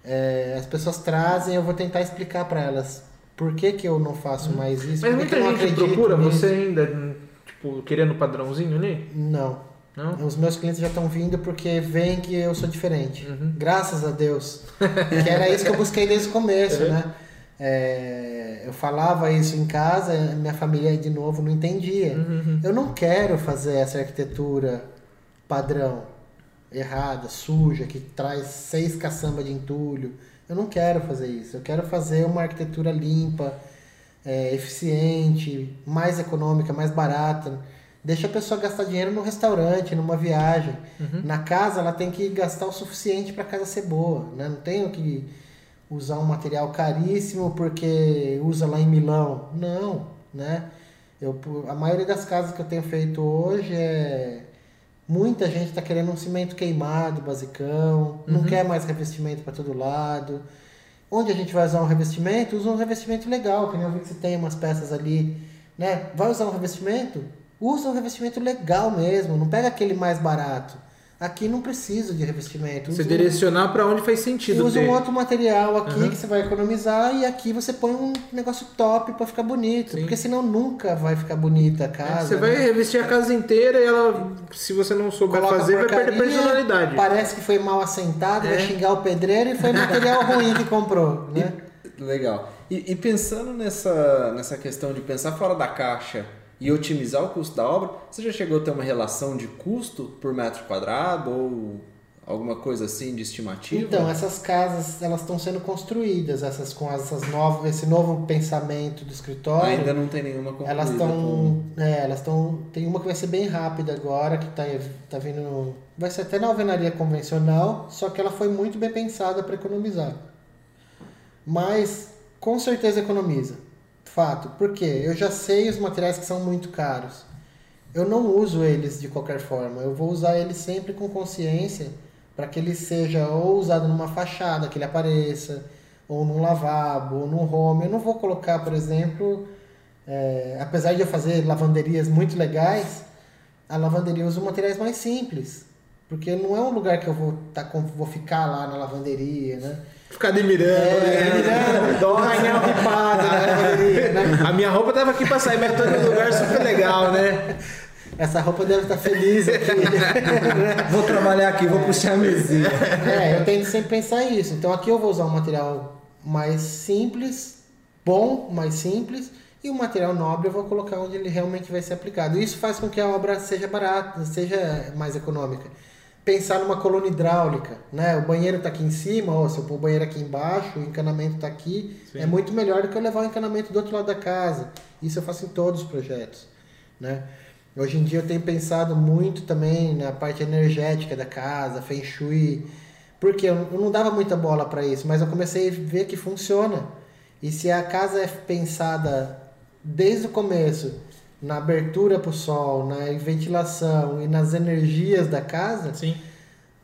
É, as pessoas trazem, eu vou tentar explicar para elas por que, que eu não faço mais isso. Uhum. Mas muita que eu não gente acredito procura nisso. você ainda, tipo, querendo padrãozinho ali? Não. Não? Os meus clientes já estão vindo porque veem que eu sou diferente. Uhum. Graças a Deus. que era isso que eu busquei desde o começo, Uhum. né? É, eu falava isso em casa, minha família de novo não entendia. Uhum. Eu não quero fazer essa arquitetura padrão, errada, suja, que traz seis caçambas de entulho. Eu não quero fazer isso. Eu quero fazer uma arquitetura limpa, é, eficiente, mais econômica, mais barata. Deixa a pessoa gastar dinheiro no restaurante, numa viagem. Na casa, ela tem que gastar o suficiente para a casa ser boa. Né? Não tenho que usar um material caríssimo porque usa lá em Milão. Não, né? Eu, a maioria das casas que eu tenho feito hoje é muita gente está querendo um cimento queimado, basicão, não quer mais revestimento para todo lado. Onde a gente vai usar um revestimento, usa um revestimento legal, que nem eu vi que você tem umas peças ali, né? Vai usar um revestimento? Usa um revestimento legal mesmo, não pega aquele mais barato. Aqui não preciso de revestimento. Você Usa um- direcionar pra onde faz sentido usa ter. um outro material aqui Uhum. que você vai economizar e aqui você põe um negócio top pra ficar bonito. Sim. Porque senão nunca vai ficar bonita a É, casa. Você vai né? revestir a casa inteira e ela, se você não souber Coloca fazer, vai perder personalidade. Parece que foi mal assentado, É. vai xingar o pedreiro e foi material ruim que comprou, né? Legal. E, e pensando nessa, nessa questão de pensar fora da caixa e otimizar o custo da obra, você já chegou a ter uma relação de custo por metro quadrado ou alguma coisa assim de estimativa? Então, essas casas, elas estão sendo construídas, essas com essas novas, esse novo pensamento do escritório. Ainda não tem nenhuma concluída. Elas com- estão. É, elas estão. Tem uma que vai ser bem rápida agora, que tá, tá vindo. Vai ser até na alvenaria convencional, só que ela foi muito bem pensada para economizar. Mas com certeza economiza. Fato. Por quê? Eu já sei os materiais que são muito caros. Eu não uso eles de qualquer forma. Eu vou usar eles sempre com consciência para que ele seja ou usado numa fachada, que ele apareça, ou num lavabo, ou num home. Eu não vou colocar, por exemplo, é, apesar de eu fazer lavanderias muito legais, a lavanderia usa materiais mais simples. Porque não é um lugar que eu vou, tá, vou ficar lá na lavanderia, né? Ficar admirando, É, né? mirando, Nossa. painel ripado na lavanderia, né? A minha roupa tava aqui pra sair, mas tô num lugar super legal, né? Essa roupa deve estar feliz aqui. Vou trabalhar aqui, vou puxar a mesinha. É, eu tento sempre pensar isso. Então aqui eu vou usar um material mais simples, bom, mais simples, e o material nobre eu vou colocar onde ele realmente vai ser aplicado. Isso faz com que a obra seja barata, seja mais econômica. Pensar numa coluna hidráulica, né? O banheiro está aqui em cima, ou se eu pôr o banheiro aqui embaixo, o encanamento está aqui, Sim. é muito melhor do que eu levar o encanamento do outro lado da casa. Isso eu faço em todos os projetos, né? Hoje em dia eu tenho pensado muito também na parte energética da casa, feng shui, porque eu eu não dava muita bola para isso, mas eu comecei a ver que funciona. E se a casa é pensada desde o começo na abertura para o sol, na ventilação e nas energias da casa, Sim.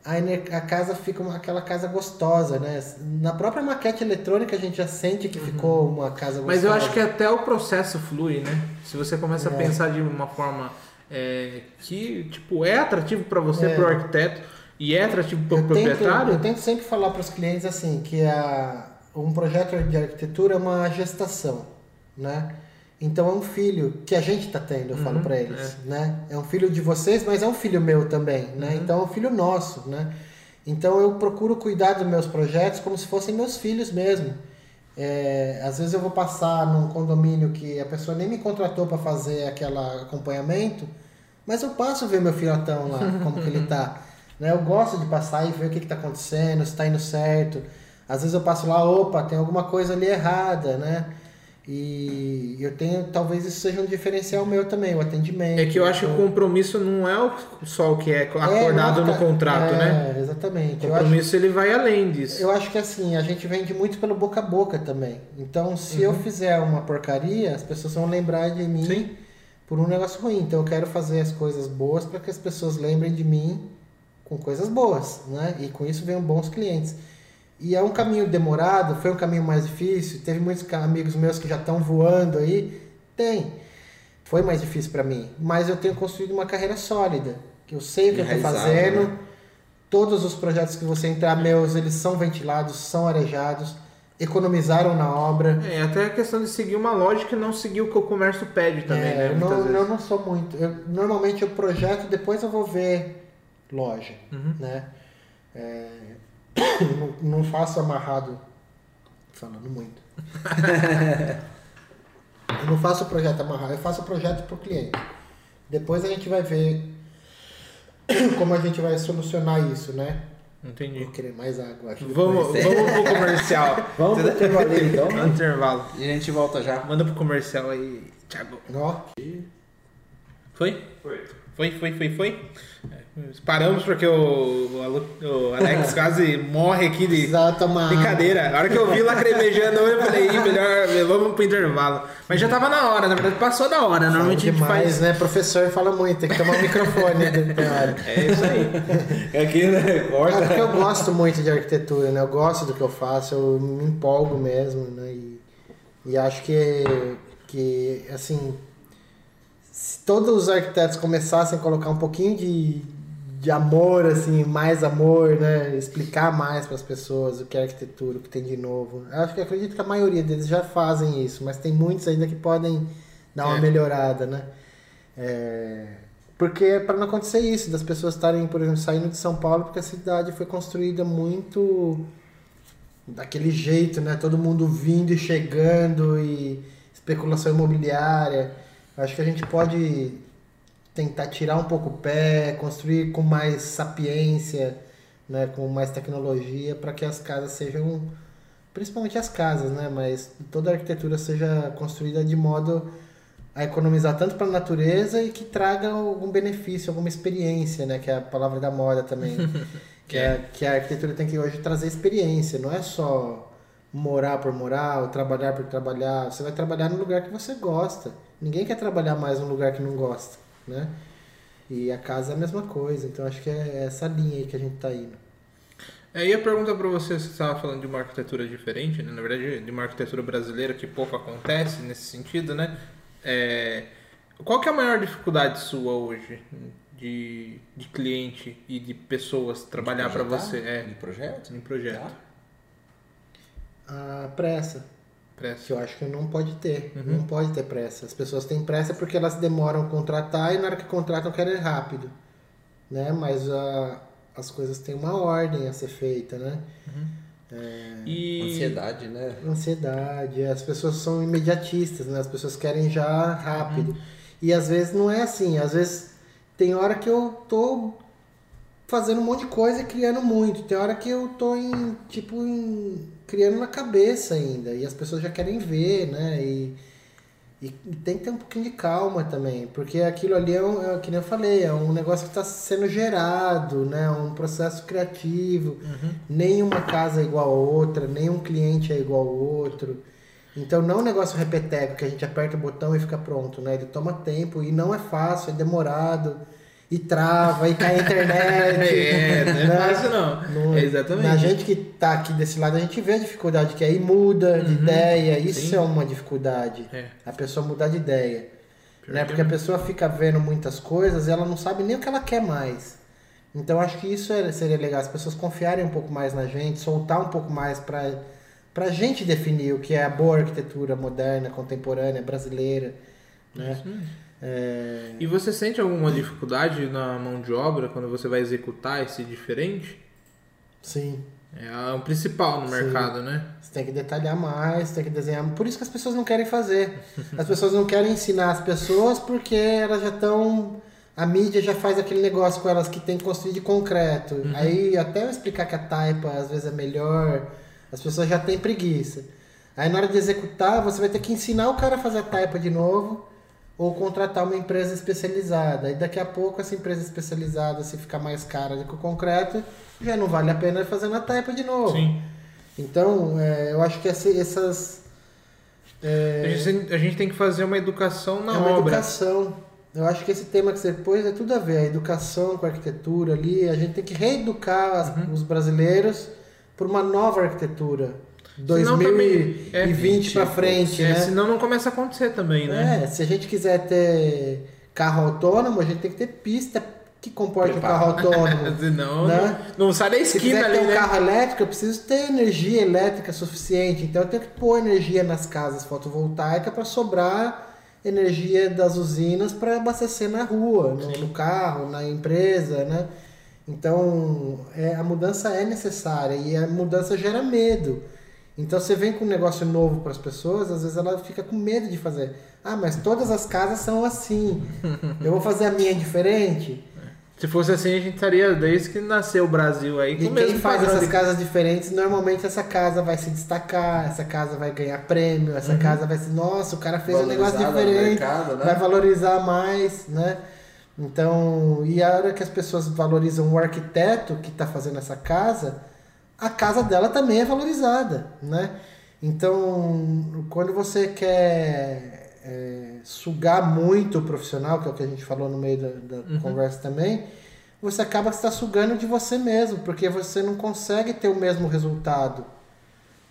a, a casa fica uma, aquela casa gostosa, né? Na própria maquete eletrônica a gente já sente que ficou uma casa gostosa. Mas eu acho que até o processo flui, né? Se você começa a É. pensar de uma forma é, que, tipo, é atrativo pra você, É. pro arquiteto, e é atrativo eu tento, proprietário, eu tento sempre falar para os clientes assim que a, um projeto de arquitetura é uma gestação, né? Então é um filho que a gente está tendo, eu falo Uhum, para eles, né? É um filho de vocês, mas é um filho meu também, né? Uhum. Então é um filho nosso, né? Então eu procuro cuidar dos meus projetos como se fossem meus filhos mesmo. É, às vezes eu vou passar num condomínio que a pessoa nem me contratou para fazer aquele acompanhamento, mas eu passo ver meu filhotão lá, como que ele tá. Né? Eu gosto de passar e ver o que, que tá acontecendo, se tá indo certo. Às vezes eu passo lá, opa, tem alguma coisa ali errada, né? E eu tenho, talvez isso seja um diferencial meu também, o atendimento. é que eu acho que o compromisso não é só o que é é, acordado não no contrato, é, né? Exatamente. O Eu acho compromisso ele vai além disso. eu acho que assim, a gente vende muito pelo boca a boca também. Então, se eu fizer uma porcaria, as pessoas vão lembrar de mim Uhum. Sim. por um negócio ruim. Então, eu quero fazer as coisas boas para que as pessoas lembrem de mim com coisas boas, né? E com isso venham bons clientes. E é um caminho demorado, foi um caminho mais difícil. Teve muitos amigos meus que já estão voando aí. Tem. Foi mais difícil para mim, mas eu tenho construído uma carreira sólida. Que eu sei o que eu estou fazendo. né? Todos os projetos que você entrar meus, eles são ventilados, são arejados, economizaram na obra. É, até a questão de seguir uma lógica e não seguir o que o comércio pede também, É, né? eu, não, vezes. eu não sou muito. eu- normalmente eu projeto, depois eu vou ver loja, Uhum. né? É, não, não faço amarrado, falando muito. eu não faço projeto amarrado, eu faço projeto para o cliente. Depois a gente vai ver como a gente vai solucionar isso, né? Entendi. Vou querer mais água, acho. Vamos, vamos pro comercial. Vamos pro intervalinho então. No intervalo. E a gente volta já. Manda pro comercial aí, Thiago. Ó, Foi? Foi. Foi, foi, foi, foi. É, Paramos porque o, o Alex quase morre aqui de brincadeira. A hora que eu vi lacrimejando, eu falei, "Ih, melhor, vamos pro intervalo. Mas já tava na hora, na verdade passou da hora. Normalmente a gente demais, faz. né? Professor fala muito, tem que tomar o microfone dentro da área. É isso aí. Aqui, né? É Corta. porque eu gosto muito de arquitetura, né? Eu gosto do que eu faço, eu me empolgo mesmo, né? E, e acho que, que, assim, se todos os arquitetos começassem a colocar um pouquinho de, de amor, assim, mais amor, né? Explicar mais para as pessoas o que é arquitetura, o que tem de novo. Eu acho que acredito que a maioria deles já fazem isso, mas tem muitos ainda que podem dar uma É. melhorada, né? É, Porque é para não acontecer isso, das pessoas estarem, por exemplo, saindo de São Paulo porque a cidade foi construída muito daquele jeito, né? Todo mundo vindo e chegando e especulação imobiliária. Acho que a gente pode tentar tirar um pouco o pé, construir com mais sapiência, né? Com mais tecnologia para que as casas sejam, principalmente as casas, né? Mas toda a arquitetura seja construída de modo a economizar tanto para a natureza e que traga algum benefício, alguma experiência, né? Que é a palavra da moda também. que, é, que a arquitetura tem que hoje trazer experiência, não é só morar por morar ou trabalhar por trabalhar. Você vai trabalhar no lugar que você gosta. Ninguém quer trabalhar mais num lugar que não gosta, né? E a casa é a mesma coisa. Então acho que é essa linha aí que a gente tá indo. Aí a pergunta para você, você estava falando de uma arquitetura diferente, né? na verdade de uma arquitetura brasileira que pouco acontece nesse sentido, né? É, qual que é a maior dificuldade sua hoje de, de cliente e de pessoas trabalhar para você é, De projeto? em projeto? Tá. A pressa, que Pressa. eu acho que não pode ter. Uhum. Não pode ter pressa. As pessoas têm pressa porque elas demoram a contratar e na hora que contratam querem rápido. Né? Mas a, as coisas têm uma ordem a ser feita, né? E Ansiedade, né? Ansiedade, as pessoas são imediatistas, né? As pessoas querem já rápido. E às vezes não é assim, às vezes tem hora que eu tô fazendo um monte de coisa e criando muito. Tem hora que eu tô em, tipo, em, criando na cabeça ainda. E as pessoas já querem ver, né? E, e, e tem que ter um pouquinho de calma também. Porque aquilo ali é, um, é que nem eu falei, é um negócio que está sendo gerado, né? Um processo criativo. Nenhuma casa é igual a outra, nenhum cliente é igual ao outro. Então não é um negócio repeteco que a gente aperta o botão e fica pronto, né? Ele toma tempo e não é fácil, é demorado. E trava, e cai a internet. É, não é né? fácil não. Não- É exatamente. Na gente que tá aqui desse lado, a gente vê a dificuldade que aí muda de ideia. Isso Uhum. Sim. é uma dificuldade. É. A pessoa mudar de ideia. Pior Né? que Porque a pessoa fica vendo muitas coisas e ela não sabe nem o que ela quer mais. Então acho que isso é- seria legal, as pessoas confiarem um pouco mais na gente, soltar um pouco mais para pra gente definir o que é a boa arquitetura moderna, contemporânea, brasileira. Né? É, E você sente alguma dificuldade na mão de obra quando você vai executar esse diferente? sim. É o principal no Sim. mercado, né? Você tem que detalhar mais, tem que desenhar. Por isso que as pessoas não querem fazer. As pessoas não querem ensinar as pessoas porque elas já estão. A mídia já faz aquele negócio com elas que tem que construir de concreto. Aí até eu explicar que a taipa às vezes é melhor, as pessoas já têm preguiça. Aí na hora de executar, você vai ter que ensinar o cara a fazer a taipa de novo ou contratar uma empresa especializada. E daqui a pouco essa empresa especializada, se ficar mais cara do que o concreto, já não vale a pena fazer na taipa de novo. Sim. Então, é, eu acho que esse- essas. É, A, gente, a gente tem que fazer uma educação na é uma obra. educação. Eu acho que esse tema que você pôs é tudo a ver. A educação com a arquitetura ali. A gente tem que reeducar as- Uhum. os brasileiros por uma nova arquitetura. Senão também- é, 2020 para frente, É, né? senão não começa a acontecer também, né? É, se a gente quiser ter carro autônomo, a gente tem que ter pista que comporte o carro autônomo. Né? não, não sai da Se esquina quiser ali, ter um né? carro elétrico, eu preciso ter energia elétrica suficiente. Então eu tenho que pôr energia nas casas fotovoltaicas para sobrar energia das usinas para abastecer na rua, no, no carro, na empresa, né? Então é, a mudança é necessária e a mudança gera medo. Então você vem com um negócio novo para as pessoas, às vezes ela fica com medo de fazer. Ah, mas todas as casas são assim. Eu vou fazer a minha diferente. Se fosse assim, a gente estaria desde que nasceu o Brasil aí. E com o quem mesmo faz essas de- casas diferentes, normalmente essa casa vai se destacar, essa casa vai ganhar prêmio, essa casa vai ser, nossa, o cara fez um negócio diferente, mercado, né? vai valorizar mais, né? Então, e a hora que as pessoas valorizam o arquiteto que está fazendo essa casa, a casa dela também é valorizada, né? Então, quando você quer é, sugar muito o profissional, que é o que a gente falou no meio da, da conversa também, você acaba que está sugando de você mesmo, porque você não consegue ter o mesmo resultado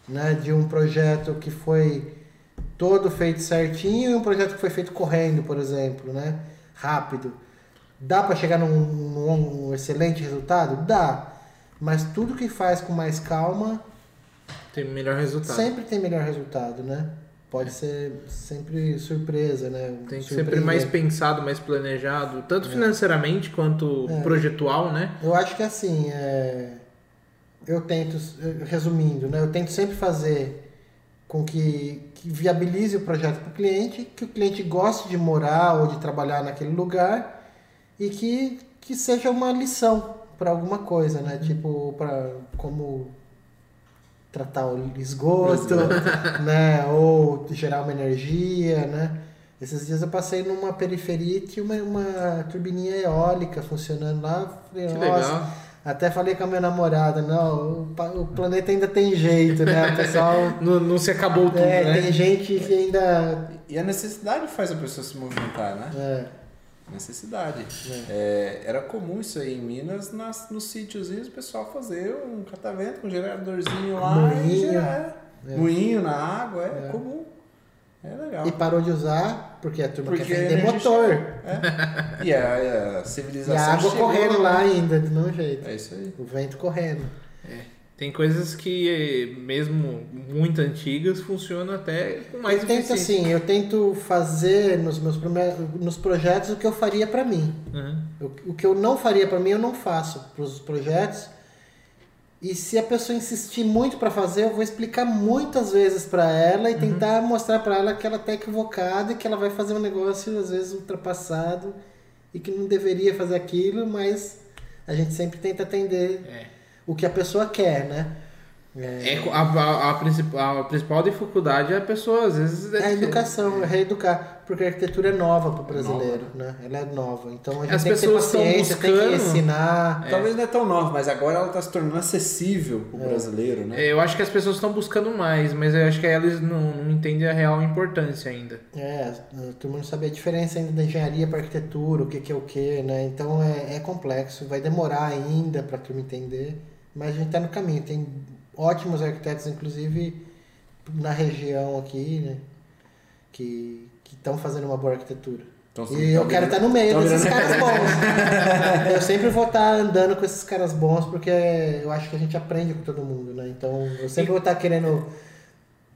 né, de um projeto que foi todo feito certinho e um projeto que foi feito correndo, por exemplo, né, rápido. Dá para chegar num, num, num excelente resultado? Dá. Mas tudo que faz com mais calma Tem melhor resultado. sempre tem melhor resultado, né? Pode ser sempre surpresa, né? Tem que ser sempre mais pensado, mais planejado, tanto financeiramente quanto É. projetual, né? Eu acho que assim, é, eu tento, resumindo, né? Eu tento sempre fazer com que, que viabilize o projeto para o cliente, que o cliente goste de morar ou de trabalhar naquele lugar e que, que seja uma lição para alguma coisa, né? Tipo, para como tratar o esgoto, né? Ou gerar uma energia, né? Esses dias eu passei numa periferia e tinha uma, uma turbininha eólica funcionando lá. Falei, Que legal. até falei com a minha namorada, não, o, o planeta ainda tem jeito, né? O pessoal. Não, não se acabou tudo, é, né? tem gente que ainda. E a necessidade faz a pessoa se movimentar, né? É, Necessidade. É, era comum isso aí em Minas, nas, nos sítiozinhos, o pessoal fazer um catavento com um geradorzinho lá e Moinho. gerar. É. Moinho na água, é, É. comum. É legal. e parou de usar porque a turma Porque quer vender motor. É. E a, a E a civilização. água correndo lá ainda, do mesmo jeito. É isso aí. O vento correndo. Tem coisas que, mesmo muito antigas, funcionam até com mais eu tento assim, eu tento fazer nos meus nos projetos o que eu faria pra mim. Uhum. O, o que eu não faria pra mim, eu não faço pros projetos. E se a pessoa insistir muito pra fazer, eu vou explicar muitas vezes pra ela e tentar mostrar pra ela que ela tá equivocada e que ela vai fazer um negócio às vezes ultrapassado e que não deveria fazer aquilo, mas a gente sempre tenta atender É. o que a pessoa quer, né? É, a, a, a principal, a principal dificuldade é a pessoa, às vezes. É a educação, é reeducar, porque a arquitetura é nova para o brasileiro, né? Ela é nova, então a gente As tem que ter pessoas estão paciência, tem que buscando- ensinar. Talvez não é tão nova, mas agora ela está se tornando acessível pro brasileiro, né? É, Eu acho que as pessoas estão buscando mais, mas eu acho que elas não, não entendem a real importância ainda. É, turma não sabe a diferença ainda da engenharia para arquitetura, o que, que é o que, né? Então é, é complexo, vai demorar ainda para a turma entender, mas a gente está no caminho. Tem ótimos arquitetos, inclusive na região aqui, né? Que estão fazendo uma boa arquitetura. Então, E eu quero estar no meio desses caras bons. eu sempre vou estar andando com esses caras bons, porque eu acho que a gente aprende com todo mundo, né? Então eu sempre vou estar querendo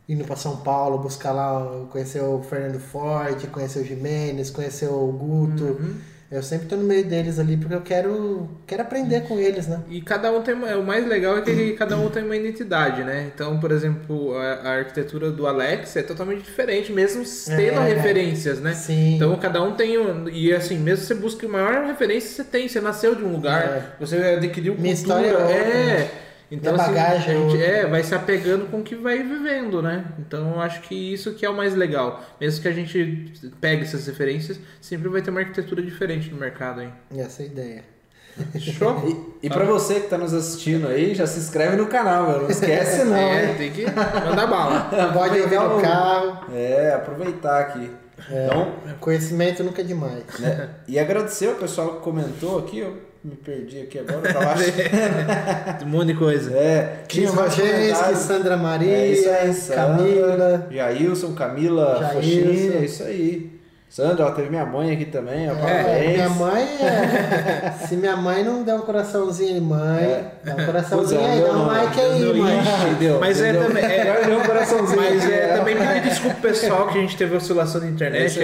indo para São Paulo, buscar lá, conhecer o Fernando Forte, conhecer o Jimenez, conhecer o Guto. Uhum. Eu sempre tô no meio deles ali, porque eu quero, quero aprender com eles, né? E cada um tem uma, o mais legal é que cada um tem uma identidade, né? Então, por exemplo, a, a arquitetura do Alex é totalmente diferente, mesmo tendo É. referências, né? Sim. Então cada um tem um. E assim, mesmo que você busque a maior referência, você tem, você nasceu de um lugar, É. você adquiriu Minha cultura. história é é. Então, Minha assim, bagagem a é gente é, vai se apegando com o que vai vivendo, né? Então eu acho que isso que é o mais legal. Mesmo que a gente pegue essas referências, sempre vai ter uma arquitetura diferente no mercado aí. Essa é a ideia. Show? E, e pra você que tá nos assistindo aí, já se inscreve no canal, meu. Não esquece não, é, hein? tem que mandar bala. Pode no o- carro. É, aproveitar aqui. Então, Conhecimento nunca é demais. né? E agradecer o pessoal que comentou aqui, eu me perdi aqui agora, eu tava achando. Um monte de coisa. É, Rogenski, comentários. Sandra Maria, É isso aí, Sandra, Camila. Jailson, Camila. Fochini, é isso aí. Sandra, ó, teve minha mãe aqui também, ó, É, parabéns. minha mãe é. Se minha mãe não der um coraçãozinho aí, mãe, É. dá um coraçãozinho aí, deu dá um não, like aí, deu mãe. ixi, deu, Mas é deu. também. É, um coraçãozinho Mas é também pedir desculpa pessoal que a gente teve oscilação na É internet.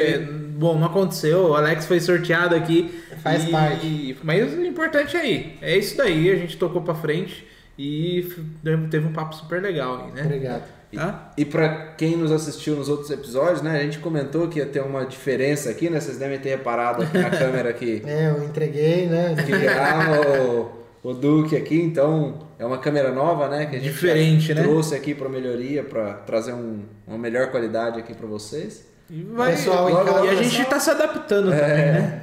Bom, não aconteceu. O Alex foi sorteado aqui. Faz e- parte. e- mas o importante é aí. É isso daí. A gente tocou pra frente e teve um papo super legal aí, né? Obrigado. Tá? E pra quem nos assistiu nos outros episódios, né, a gente comentou que ia ter uma diferença aqui, né? Vocês devem ter reparado aqui na câmera que, É, eu entreguei, né? que grava o, o Duque aqui, então é uma câmera nova, né? Que a gente Diferente, né? trouxe aqui para melhoria, para trazer um- uma melhor qualidade aqui para vocês. E, vai, Pessoal, e a gente tá se adaptando também, né?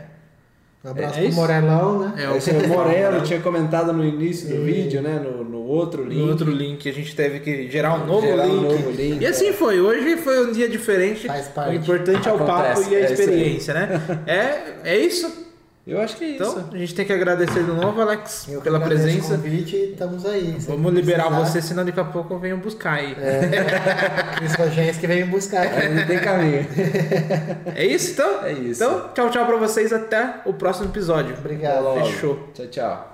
Um abraço É pro isso? Morelão, né? É, Esse o Morelo tinha comentado no início do vídeo, né? No, no outro link. No outro link a gente teve que gerar um novo Gerar um link. novo link, E assim foi. Hoje foi um dia diferente. Faz parte. O importante é o papo e a é experiência, né? É, é isso. Eu acho que é isso. Então, a gente tem que agradecer de novo, Alex, Eu pela presença. O convite e estamos aí. Vamos liberar precisar, você, senão daqui a pouco eu venho buscar aí. Cris Rogéns que veio me buscar aqui. Tem caminho. É isso então? É isso. Então, tchau, tchau pra vocês. Até o próximo episódio. Obrigado. Fechou. Tchau, tchau.